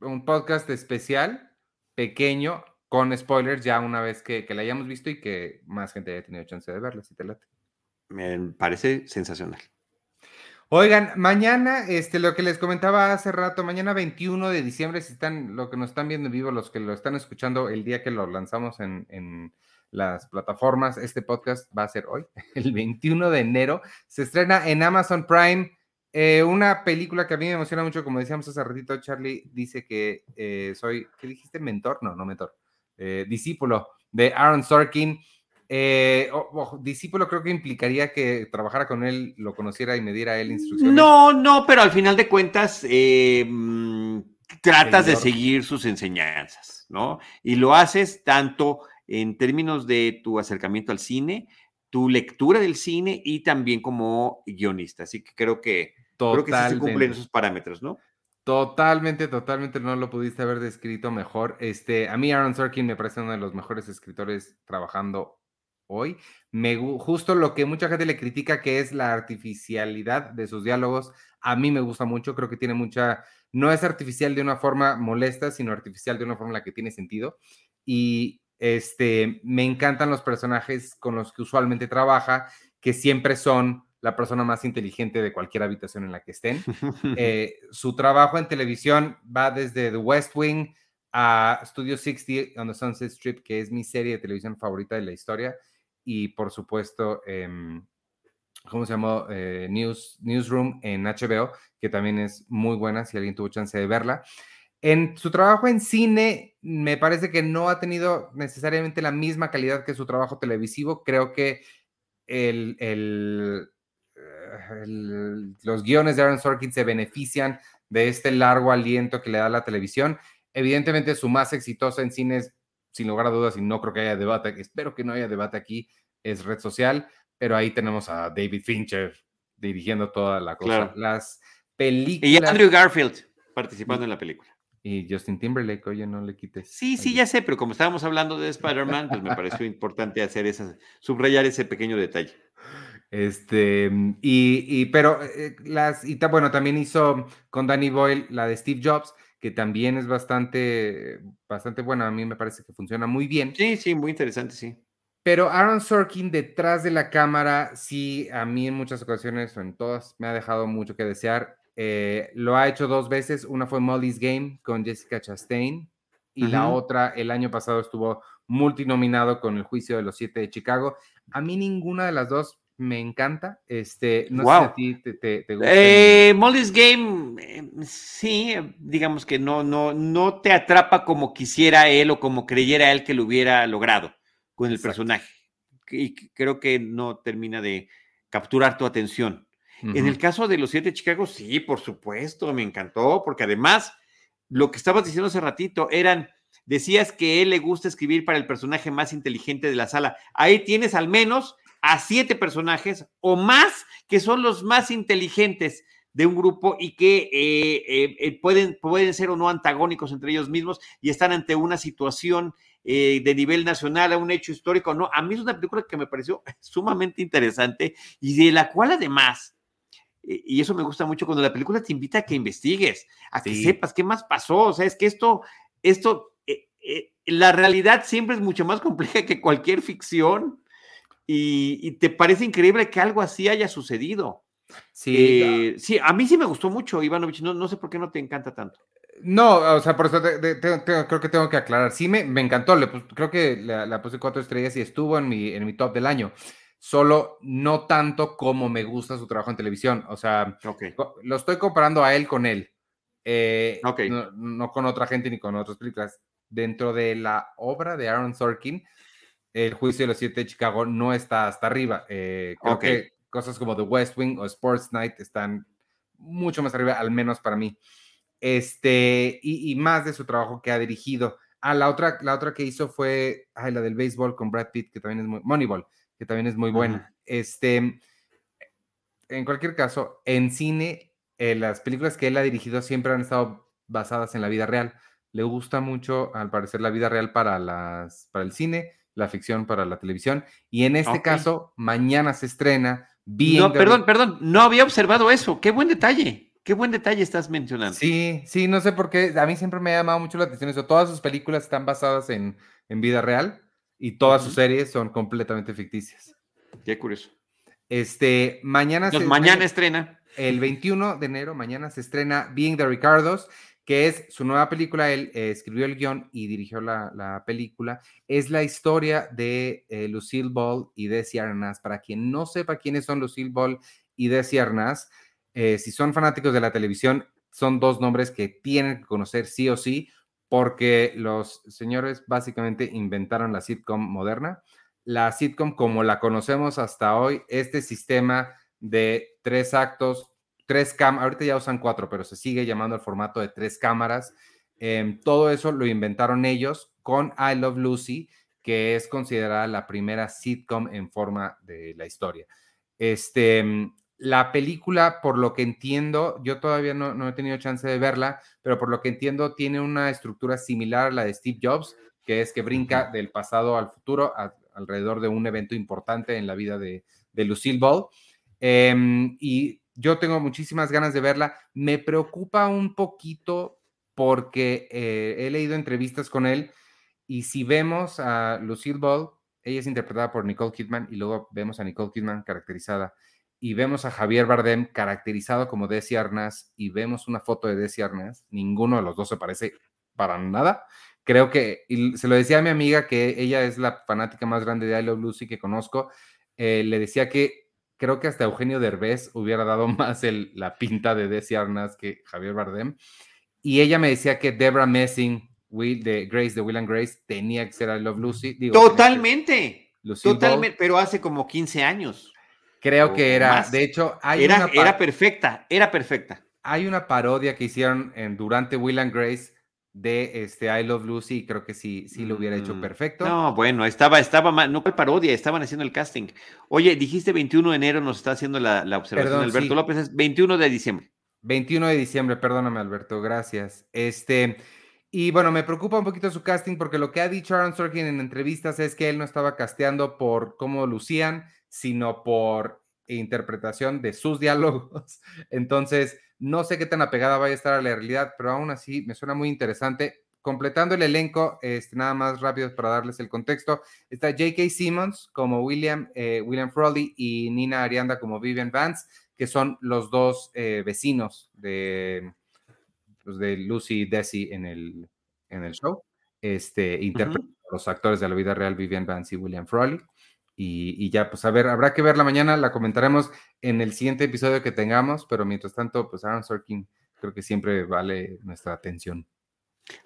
un podcast especial, pequeño, con spoilers, ya una vez que, que la hayamos visto y que más gente haya tenido chance de verla, si te late. Me parece sensacional. Oigan, mañana, este, lo que les comentaba hace rato, mañana 21 de diciembre, si están, lo que nos están viendo en vivo, los que lo están escuchando el día que lo lanzamos en, las plataformas, este podcast va a ser hoy, *laughs* el 21 de enero, se estrena en Amazon Prime eh, una película que a mí me emociona mucho, como decíamos hace ratito, Charlie dice que eh, soy, ¿qué dijiste? Mentor, no, no mentor, eh, discípulo de Aaron Sorkin. Eh, discípulo creo que implicaría que trabajara con él, lo conociera y me diera él instrucciones. No, no, pero al final de cuentas eh, mm, tratas de seguir sus enseñanzas, ¿no? Y lo haces tanto en términos de tu acercamiento al cine, tu lectura del cine y también como guionista. Así que creo que, creo que sí se cumplen esos parámetros, ¿no? Totalmente, totalmente no lo pudiste haber descrito mejor. Este, a mí Aaron Sorkin me parece uno de los mejores escritores trabajando hoy. Me, justo lo que mucha gente le critica, que es la artificialidad de sus diálogos, a mí me gusta mucho, creo que tiene mucha, no es artificial de una forma molesta, sino artificial de una forma en la que tiene sentido. Y este, me encantan los personajes con los que usualmente trabaja, que siempre son la persona más inteligente de cualquier habitación en la que estén. *laughs* Eh, su trabajo en televisión va desde The West Wing a Studio 60 on the Sunset Strip, que es mi serie de televisión favorita de la historia, y por supuesto, em, ¿cómo se llamó? Eh, News, Newsroom en HBO, que también es muy buena si alguien tuvo chance de verla. En su trabajo en cine, me parece que no ha tenido necesariamente la misma calidad que su trabajo televisivo. Creo que el, el, los guiones de Aaron Sorkin se benefician de este largo aliento que le da la televisión. Evidentemente, su más exitosa en cines, sin lugar a dudas, y no creo que haya debate, espero que no haya debate aquí, es Red Social, pero ahí tenemos a David Fincher dirigiendo toda la cosa. Las películas. Y Andrew Garfield participando en la película. Y Justin Timberlake, oye, no le quites. Sí, sí, ya sé, pero como estábamos hablando de Spider-Man, pues me pareció *laughs* importante hacer esa, subrayar ese pequeño detalle. Este, y, y pero eh, las, y bueno, también hizo con Danny Boyle la de Steve Jobs, que también es bastante, bastante buena. A mí me parece que funciona muy bien. Sí, sí, muy interesante, sí. Pero Aaron Sorkin detrás de la cámara, sí, a mí en muchas ocasiones, o en todas, me ha dejado mucho que desear. Eh, lo ha hecho dos veces. Una fue Molly's Game con Jessica Chastain y la otra el año pasado estuvo multinominado con El Juicio de los Siete de Chicago. A mí ninguna de las dos me encanta. Este, no sé si a ti te, gusta. Eh, Molly's Game, eh, sí, digamos que no, no, no te atrapa como quisiera él o como creyera él que lo hubiera logrado con el personaje. Y creo que no termina de capturar tu atención. En el caso de los siete Chicago, sí, por supuesto, me encantó, porque además, lo que estabas diciendo hace ratito, eran, decías que él le gusta escribir para el personaje más inteligente de la sala. Ahí tienes al menos a siete personajes o más que son los más inteligentes de un grupo y que eh, eh, eh, pueden, pueden ser o no antagónicos entre ellos mismos y están ante una situación de nivel nacional, a un hecho histórico. No, a mí es una película que me pareció *laughs* sumamente interesante y de la cual además, y eso me gusta mucho cuando la película te invita a que investigues, a que sepas qué más pasó. O sea, es que esto, esto, la realidad siempre es mucho más compleja que cualquier ficción y, te parece increíble que algo así haya sucedido. Sí, eh, sí, a mí sí me gustó mucho, Ivanovich, no, no sé por qué no te encanta tanto. No, o sea, por eso creo que tengo que aclarar. Sí, me, me encantó, le, creo que la, puse cuatro estrellas y estuvo en mi, en mi top del año. Solo no tanto como me gusta su trabajo en televisión. O sea, lo estoy comparando a él con él. Eh, no, no, con otra gente ni con otras películas. Dentro de la obra de Aaron Sorkin, el juicio de los siete de Chicago no está hasta arriba. Eh, creo que cosas como The West Wing o Sports Night están mucho más arriba, al menos para mí. Este, y, más de su trabajo que ha dirigido. Ah, la otra, la otra que hizo fue ay, la del béisbol con Brad Pitt, que también es muy, Moneyball, que también es muy buena. Este, en cualquier caso, en cine, eh, las películas que él ha dirigido siempre han estado basadas en la vida real. Le gusta mucho, al parecer, la vida real para, las, para el cine la ficción para la televisión. Y en este caso, mañana se estrena. no, perdón, perdón, no había observado eso. Qué buen detalle. Qué buen detalle estás mencionando. Sí, sí, no sé por qué. A mí siempre me ha llamado mucho la atención eso. Todas sus películas están basadas en, en vida real y todas sus series son completamente ficticias. Qué curioso. Este, mañana se mañana estrena. El 21 de enero, mañana se estrena Being the Ricardos que es su nueva película, él eh, escribió el guion y dirigió la, película, es la historia de eh, Lucille Ball y Desi Arnaz. Para quien no sepa quiénes son Lucille Ball y Desi Arnaz, eh, si son fanáticos de la televisión, son dos nombres que tienen que conocer sí o sí, porque los señores básicamente inventaron la sitcom moderna. La sitcom como la conocemos hasta hoy, este sistema de tres actos, tres cámaras, ahorita ya usan cuatro, pero se sigue llamando el formato de tres cámaras. Em, todo eso lo inventaron ellos con I Love Lucy, que es considerada la primera sitcom en forma de la historia. Este, em, la película, por lo que entiendo, yo todavía no, he tenido chance de verla, pero por lo que entiendo, tiene una estructura similar a la de Steve Jobs, que es que brinca del pasado al futuro, alrededor de un evento importante en la vida de, de Lucille Ball. Em, y yo tengo muchísimas ganas de verla. Me preocupa un poquito porque eh, he leído entrevistas con él y si vemos a Lucille Ball, ella es interpretada por Nicole Kidman y luego vemos a Nicole Kidman caracterizada y vemos a Javier Bardem caracterizado como Desi Arnaz y vemos una foto de Desi Arnaz, ninguno de los dos se parece para nada. Creo que, y se lo decía a mi amiga que ella es la fanática más grande de I Love Lucy que conozco, eh, le decía que creo que hasta Eugenio Derbez hubiera dado *laughs* más el, la pinta de Desi Arnaz que Javier Bardem. Y ella me decía que Debra Messing, Will, de Grace, de Will and Grace, tenía que ser I Love Lucy. totalmente. Totalmente, pero hace como 15 años. Creo que era, de hecho, hay era, una era perfecta, era perfecta. Hay una parodia que hicieron en, durante Will and Grace de este I Love Lucy creo que sí, sí lo hubiera hecho mm, perfecto. No, bueno, estaba, estaba mal, no fue parodia, estaban haciendo el casting. Oye, dijiste 21 de enero, nos está haciendo la, observación Alberto López, es 21 de diciembre. 21 de diciembre, perdóname Alberto, gracias. Este, y bueno, me preocupa un poquito su casting porque lo que ha dicho Aaron Sorkin en entrevistas es que él no estaba casteando por cómo lucían, sino por interpretación de sus *laughs* diálogos. Entonces, no sé qué tan apegada vaya a estar a la realidad, pero aún así me suena muy interesante. Completando el elenco, este, nada más rápido para darles el contexto, está J.K. Simmons como William, eh, William Frawley y Nina Arianda como Vivian Vance, que son los dos eh, vecinos de, pues, de Lucy y Desi en el, en el show. Este, interpretan los actores de la vida real, Vivian Vance y William Frawley. Y, ya, pues a ver, habrá que verla mañana, la comentaremos en el siguiente episodio que tengamos, pero mientras tanto, pues Aaron Sorkin creo que siempre vale nuestra atención.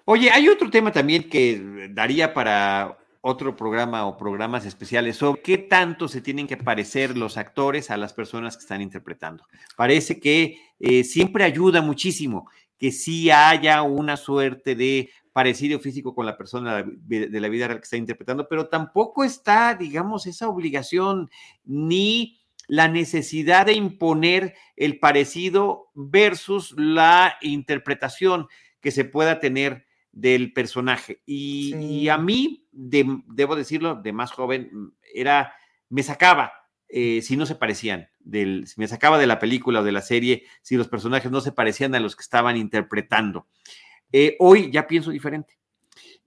Oye, hay otro tema también que daría para otro programa o programas especiales sobre qué tanto se tienen que parecer los actores a las personas que están interpretando. Parece que eh, siempre ayuda muchísimo que sí haya una suerte de parecido físico con la persona de la vida real que está interpretando, pero tampoco está, digamos, esa obligación ni la necesidad de imponer el parecido versus la interpretación que se pueda tener del personaje. Y, a mí, debo decirlo, de más joven, era, me sacaba eh, si no se parecían, del, si me sacaba de la película o de la serie, si los personajes no se parecían a los que estaban interpretando. Eh, hoy ya pienso diferente.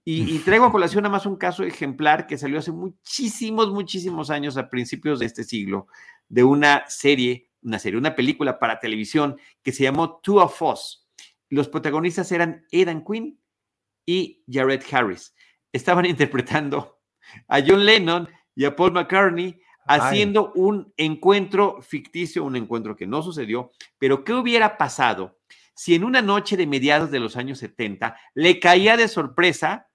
Y, traigo a *laughs* colación nada más un caso ejemplar que salió hace muchísimos, muchísimos años, a principios de este siglo, de una serie, una serie, una película para televisión que se llamó Two of Us. Los protagonistas eran Aidan Quinn y Jared Harris. Estaban *laughs* interpretando a John Lennon y a Paul McCartney haciendo un encuentro ficticio, un encuentro que no sucedió, pero ¿qué hubiera pasado si en una noche de mediados de los años 70 le caía de sorpresa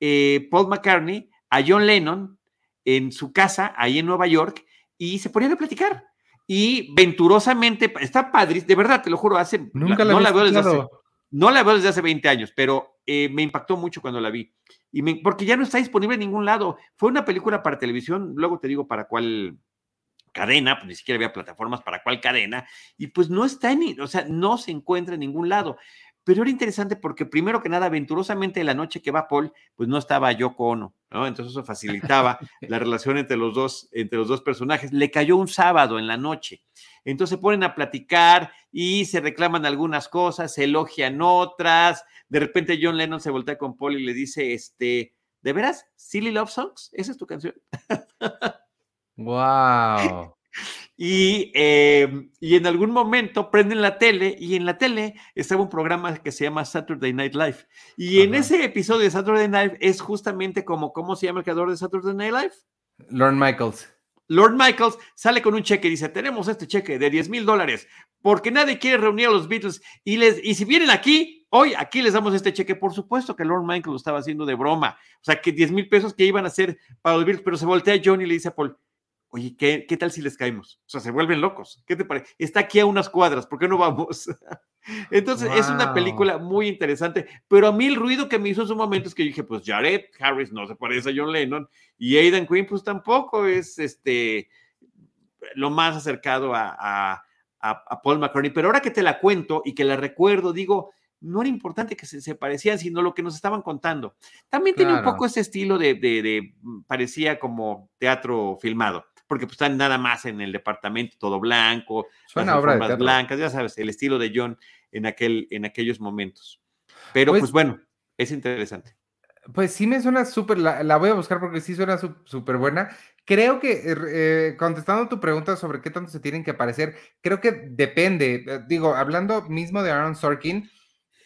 eh, Paul McCartney a John Lennon en su casa, ahí en Nueva York, y se ponían a platicar. Y venturosamente, está padre, de verdad, te lo juro, hace, Nunca la, no, la veo desde hace, no la veo desde hace 20 años, pero eh, me impactó mucho cuando la vi. Y porque ya no está disponible en ningún lado. Fue una película para televisión, luego te digo para cuál, cadena, pues ni siquiera había plataformas para cuál cadena, y pues no está en, o sea, no se encuentra en ningún lado. Pero era interesante porque primero que nada, aventurosamente la noche que va Paul, pues no estaba Yoko Ono, ¿no? Entonces eso facilitaba *laughs* la relación entre los dos, entre los dos personajes. Le cayó un sábado en la noche. Entonces se ponen a platicar y se reclaman algunas cosas, se elogian otras. De repente John Lennon se voltea con Paul y le dice, este, ¿de veras? ¿Silly Love Songs? ¿Esa es tu canción? *laughs* Wow. *laughs* Y, em, y, en algún momento prenden la tele y en la tele estaba un programa que se llama Saturday Night Live. Y en ese episodio de Saturday Night es justamente como, ¿cómo se llama el creador de Saturday Night Live? Lord Michaels. Lord Michaels sale con un cheque y dice, tenemos este cheque de 10 mil dólares porque nadie quiere reunir a los Beatles y, les, y si vienen aquí, hoy aquí les damos este cheque. Por supuesto que Lord Michaels lo estaba haciendo de broma. O sea, que 10 mil pesos que iban a ser para los Beatles, pero se voltea John y le dice a Paul, oye, ¿qué, ¿qué, tal si les caemos? O sea, se vuelven locos. ¿Qué te parece? Está aquí a unas cuadras, ¿por qué no vamos? *laughs* Entonces, es una película muy interesante, pero a mí el ruido que me hizo en su momento es que dije, pues Jared Harris no se parece a John Lennon y Aidan Quinn, pues tampoco es este lo más acercado a, a, a Paul McCartney. Pero ahora que te la cuento y que la recuerdo, digo, no era importante que se, parecían, sino lo que nos estaban contando. También tiene un poco ese estilo de, de, mm, parecía como teatro filmado, porque pues están nada más en el departamento, todo blanco, Suena obra de blancas, ya sabes, el estilo de John en, aquel, en aquellos momentos. Pero pues, pues bueno, es interesante. Pues sí me suena súper, la, voy a buscar porque sí suena súper buena. Creo que, eh, contestando tu pregunta sobre qué tanto se tienen que aparecer, creo que depende. Eh, digo, hablando mismo de Aaron Sorkin,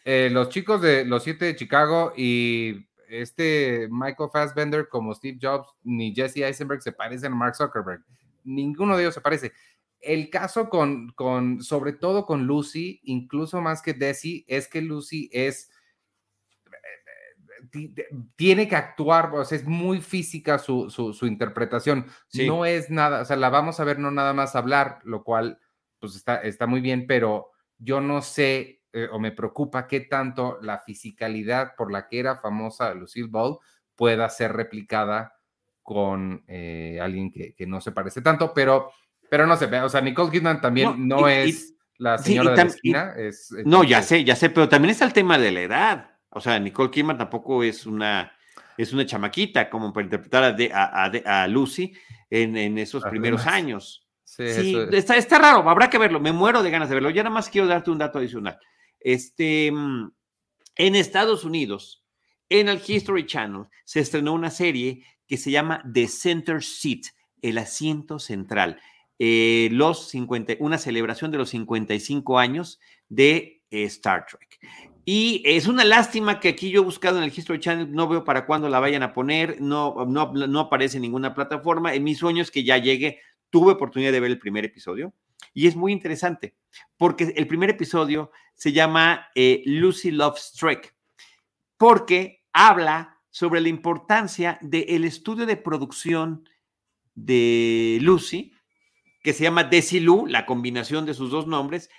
eh, los chicos de los siete de Chicago y este Michael Fassbender como Steve Jobs ni Jesse Eisenberg se parecen a Mark Zuckerberg. Ninguno de ellos se parece. El caso con, con sobre todo con Lucy, incluso más que Desi, es que Lucy es tiene que actuar, o sea, es muy física su, su, interpretación. No es nada, o sea, la vamos a ver no nada más hablar, lo cual pues está, está muy bien, pero yo no sé eh, o me preocupa qué tanto la fisicalidad por la que era famosa Lucille Ball pueda ser replicada con eh, alguien que, no se parece tanto, pero, pero no sé, o sea, Nicole Kidman también no, es la señora de la esquina. no, ya sé, ya sé, pero también está el tema de la edad. O sea, Nicole Kidman tampoco es una, es una chamaquita como para interpretar a, a, Lucy en, esos primeros años. Sí, está, está, raro, habrá que verlo, me muero de ganas de verlo. Ya nada más quiero darte un dato adicional. Este, mm, en Estados Unidos, en el History Channel, se estrenó una serie que se llama The Center Seat, el asiento central. Eh, los 50, una celebración de los 55 años de eh, Star Trek. Y es una lástima que aquí yo he buscado en el History Channel, no veo para cuándo la vayan a poner, no, no, no aparece en ninguna plataforma. En mis sueños que ya llegue, tuve oportunidad de ver el primer episodio y es muy interesante porque el primer episodio se llama eh, Lucy Loves Trek porque habla sobre la importancia del estudio de producción de Lucy, que se llama Desilu, la combinación de sus dos nombres,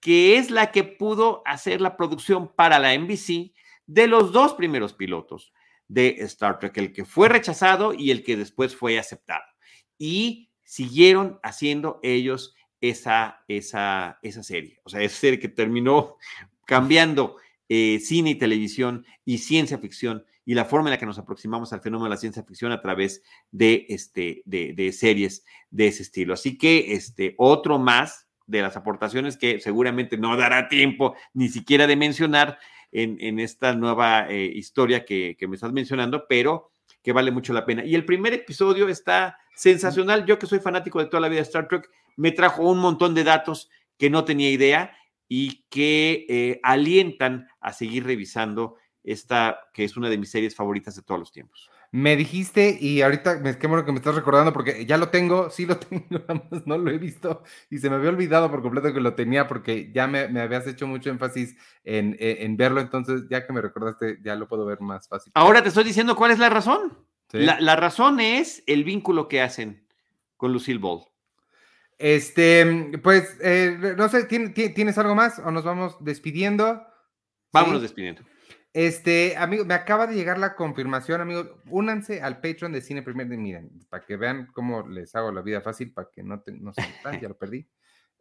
que es la que pudo hacer la producción para la NBC de los dos primeros pilotos de Star Trek, el que fue rechazado y el que después fue aceptado. Y siguieron haciendo ellos esa, esa, esa serie. O sea, esa serie que terminó *laughs* cambiando eh, cine y televisión y ciencia ficción y la forma en la que nos aproximamos al fenómeno de la ciencia ficción a través de, este, de, de series de ese estilo. Así que este, otro más de las aportaciones que seguramente no dará tiempo ni siquiera de mencionar en, esta nueva eh, historia que, me estás mencionando, pero que vale mucho la pena. Y el primer episodio está sensacional. Yo que soy fanático de toda la vida de Star Trek, me trajo un montón de datos que no tenía idea y que eh, alientan a seguir revisando esta, que es una de mis series favoritas de todos los tiempos. Me dijiste, y ahorita me qué lo que me estás recordando, porque ya lo tengo, *laughs* sí lo tengo, nada más no lo he visto, y se me había olvidado por completo que lo tenía, porque ya me, habías hecho mucho énfasis en, en, verlo, entonces ya que me recordaste, ya lo puedo ver más fácil. Ahora te estoy diciendo cuál es la razón. La, razón es el vínculo que hacen con Lucille Ball. Este, pues, eh, no sé, ¿tienes algo más o nos vamos despidiendo? Vámonos despidiendo. Este, amigo, me acaba de llegar la confirmación, amigos. Únanse al Patreon de Cine Premier de Miren, para que vean cómo les hago la vida fácil, para que no, te, se ya lo perdí.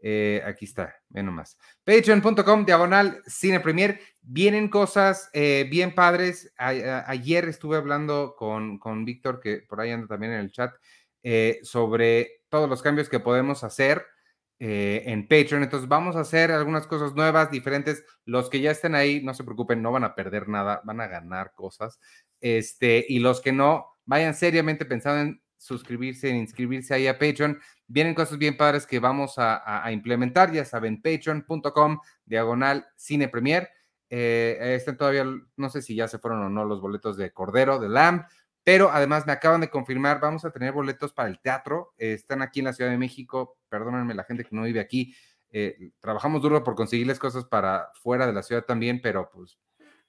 Eh, aquí está, ven nomás. Patreon.com, diagonal, Cine Premier. Vienen cosas eh, bien padres. ayer estuve hablando con, con Víctor, que por ahí anda también en el chat, eh, sobre todos los cambios que podemos hacer. Eh, en Patreon. Entonces vamos a hacer algunas cosas nuevas, diferentes. Los que ya estén ahí, no se preocupen, no van a perder nada, van a ganar cosas. Este, y los que no, vayan seriamente pensando en suscribirse, en inscribirse ahí a Patreon. Vienen cosas bien padres que vamos a, implementar, ya saben, patreon.com, diagonal cine premier. Eh, están todavía, no sé si ya se fueron o no los boletos de Cordero, de Lamb, pero además me acaban de confirmar, vamos a tener boletos para el teatro. están aquí en la Ciudad de México. Perdónenme la gente que no vive aquí. Eh, trabajamos duro por conseguirles cosas para fuera de la ciudad también, pero pues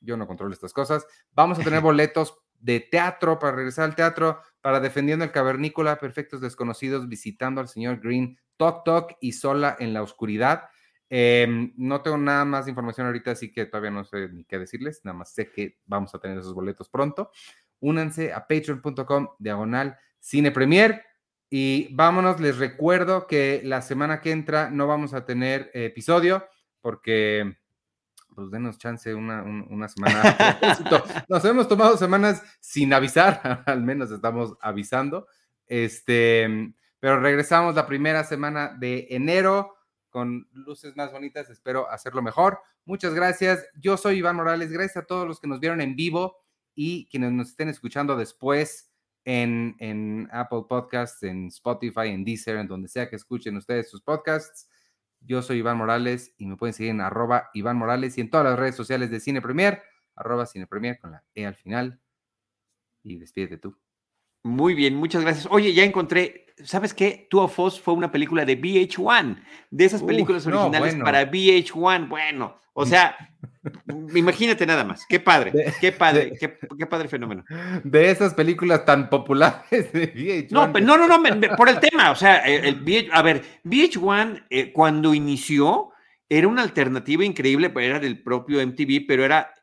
yo no controlo estas cosas. Vamos a tener *laughs* boletos de teatro para regresar al teatro, para Defendiendo el Cavernícola, Perfectos Desconocidos, visitando al señor Green, Toc Toc y Sola en la Oscuridad. Em, no tengo nada más de información ahorita, así que todavía no sé ni qué decirles, nada más sé que vamos a tener esos boletos pronto únanse a patreon.com diagonal cine premier. Y vámonos, les recuerdo que la semana que entra no vamos a tener episodio porque pues denos chance una, una semana. *laughs* Nos hemos tomado semanas sin avisar, *laughs* al menos estamos avisando. Este, pero regresamos la primera semana de enero con luces más bonitas. Espero hacerlo mejor. Muchas gracias. Yo soy Iván Morales. Gracias a todos los que nos vieron en vivo y quienes nos estén escuchando después en, en Apple Podcasts, en Spotify, en Deezer, en donde sea que escuchen ustedes sus podcasts. Yo soy Iván Morales y me pueden seguir en arroba Iván Morales y en todas las redes sociales de Cine Premier, arroba Cine Premier con la E al final. Y despídete tú. Muy bien, muchas gracias. Oye, ya encontré, ¿sabes qué? Two of Us fue una película de VH1, de esas películas originales para VH1. Bueno, o sea, *laughs* imagínate nada más. Qué padre, qué padre, qué, padre fenómeno. De esas películas tan populares de VH1. No, no, no, no, por el tema, o sea, el, a ver, VH1 eh, cuando inició era una alternativa increíble, era del propio MTV, pero era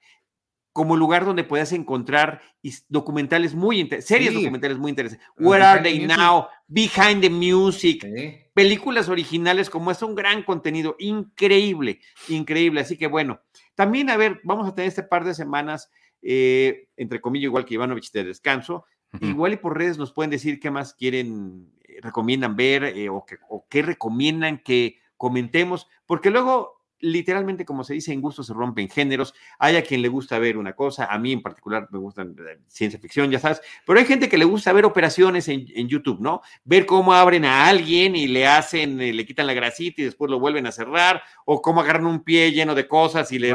como lugar donde puedas encontrar documentales muy interesantes, series documentales muy interesantes. Where Are They Now? Behind the Music. Películas originales como es un gran contenido, increíble, increíble. Así que bueno, también a ver, vamos a tener este par de semanas, eh, entre comillas, igual que Ivanovich de descanso. Igual y por redes nos pueden decir qué más quieren, eh, recomiendan ver eh, o, o qué recomiendan que comentemos, porque luego literalmente, como se dice, en gusto se rompen géneros. Hay a quien le gusta ver una cosa, a mí en particular me gusta eh, ciencia ficción, ya sabes, pero hay gente que le gusta ver operaciones en, YouTube, ¿no? Ver cómo abren a alguien y le hacen, eh, le quitan la grasita y después lo vuelven a cerrar, o cómo agarran un pie lleno de cosas y le...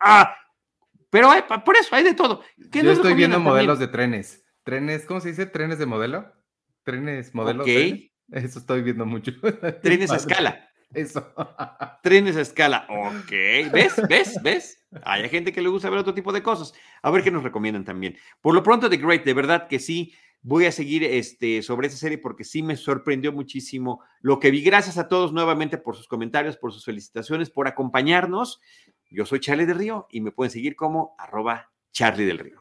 ¡Ah! Pero hay, por eso hay de todo. Yo estoy viendo modelos de trenes. Trenes, ¿cómo se dice? ¿Trenes de modelo? Trenes, modelos. Ok. Eso estoy viendo mucho. *laughs* Trenes a escala. Eso. Trenes a escala. Ok. ¿Ves? ¿Ves? ¿Ves? Hay gente que le gusta ver otro tipo de cosas. A ver qué nos recomiendan también. Por lo pronto, The Great, de verdad que sí. Voy a seguir este, sobre esa serie porque sí me sorprendió muchísimo lo que vi. Gracias a todos nuevamente por sus comentarios, por sus felicitaciones, por acompañarnos. Yo soy Charlie del Río y me pueden seguir como arroba Charlie del Río.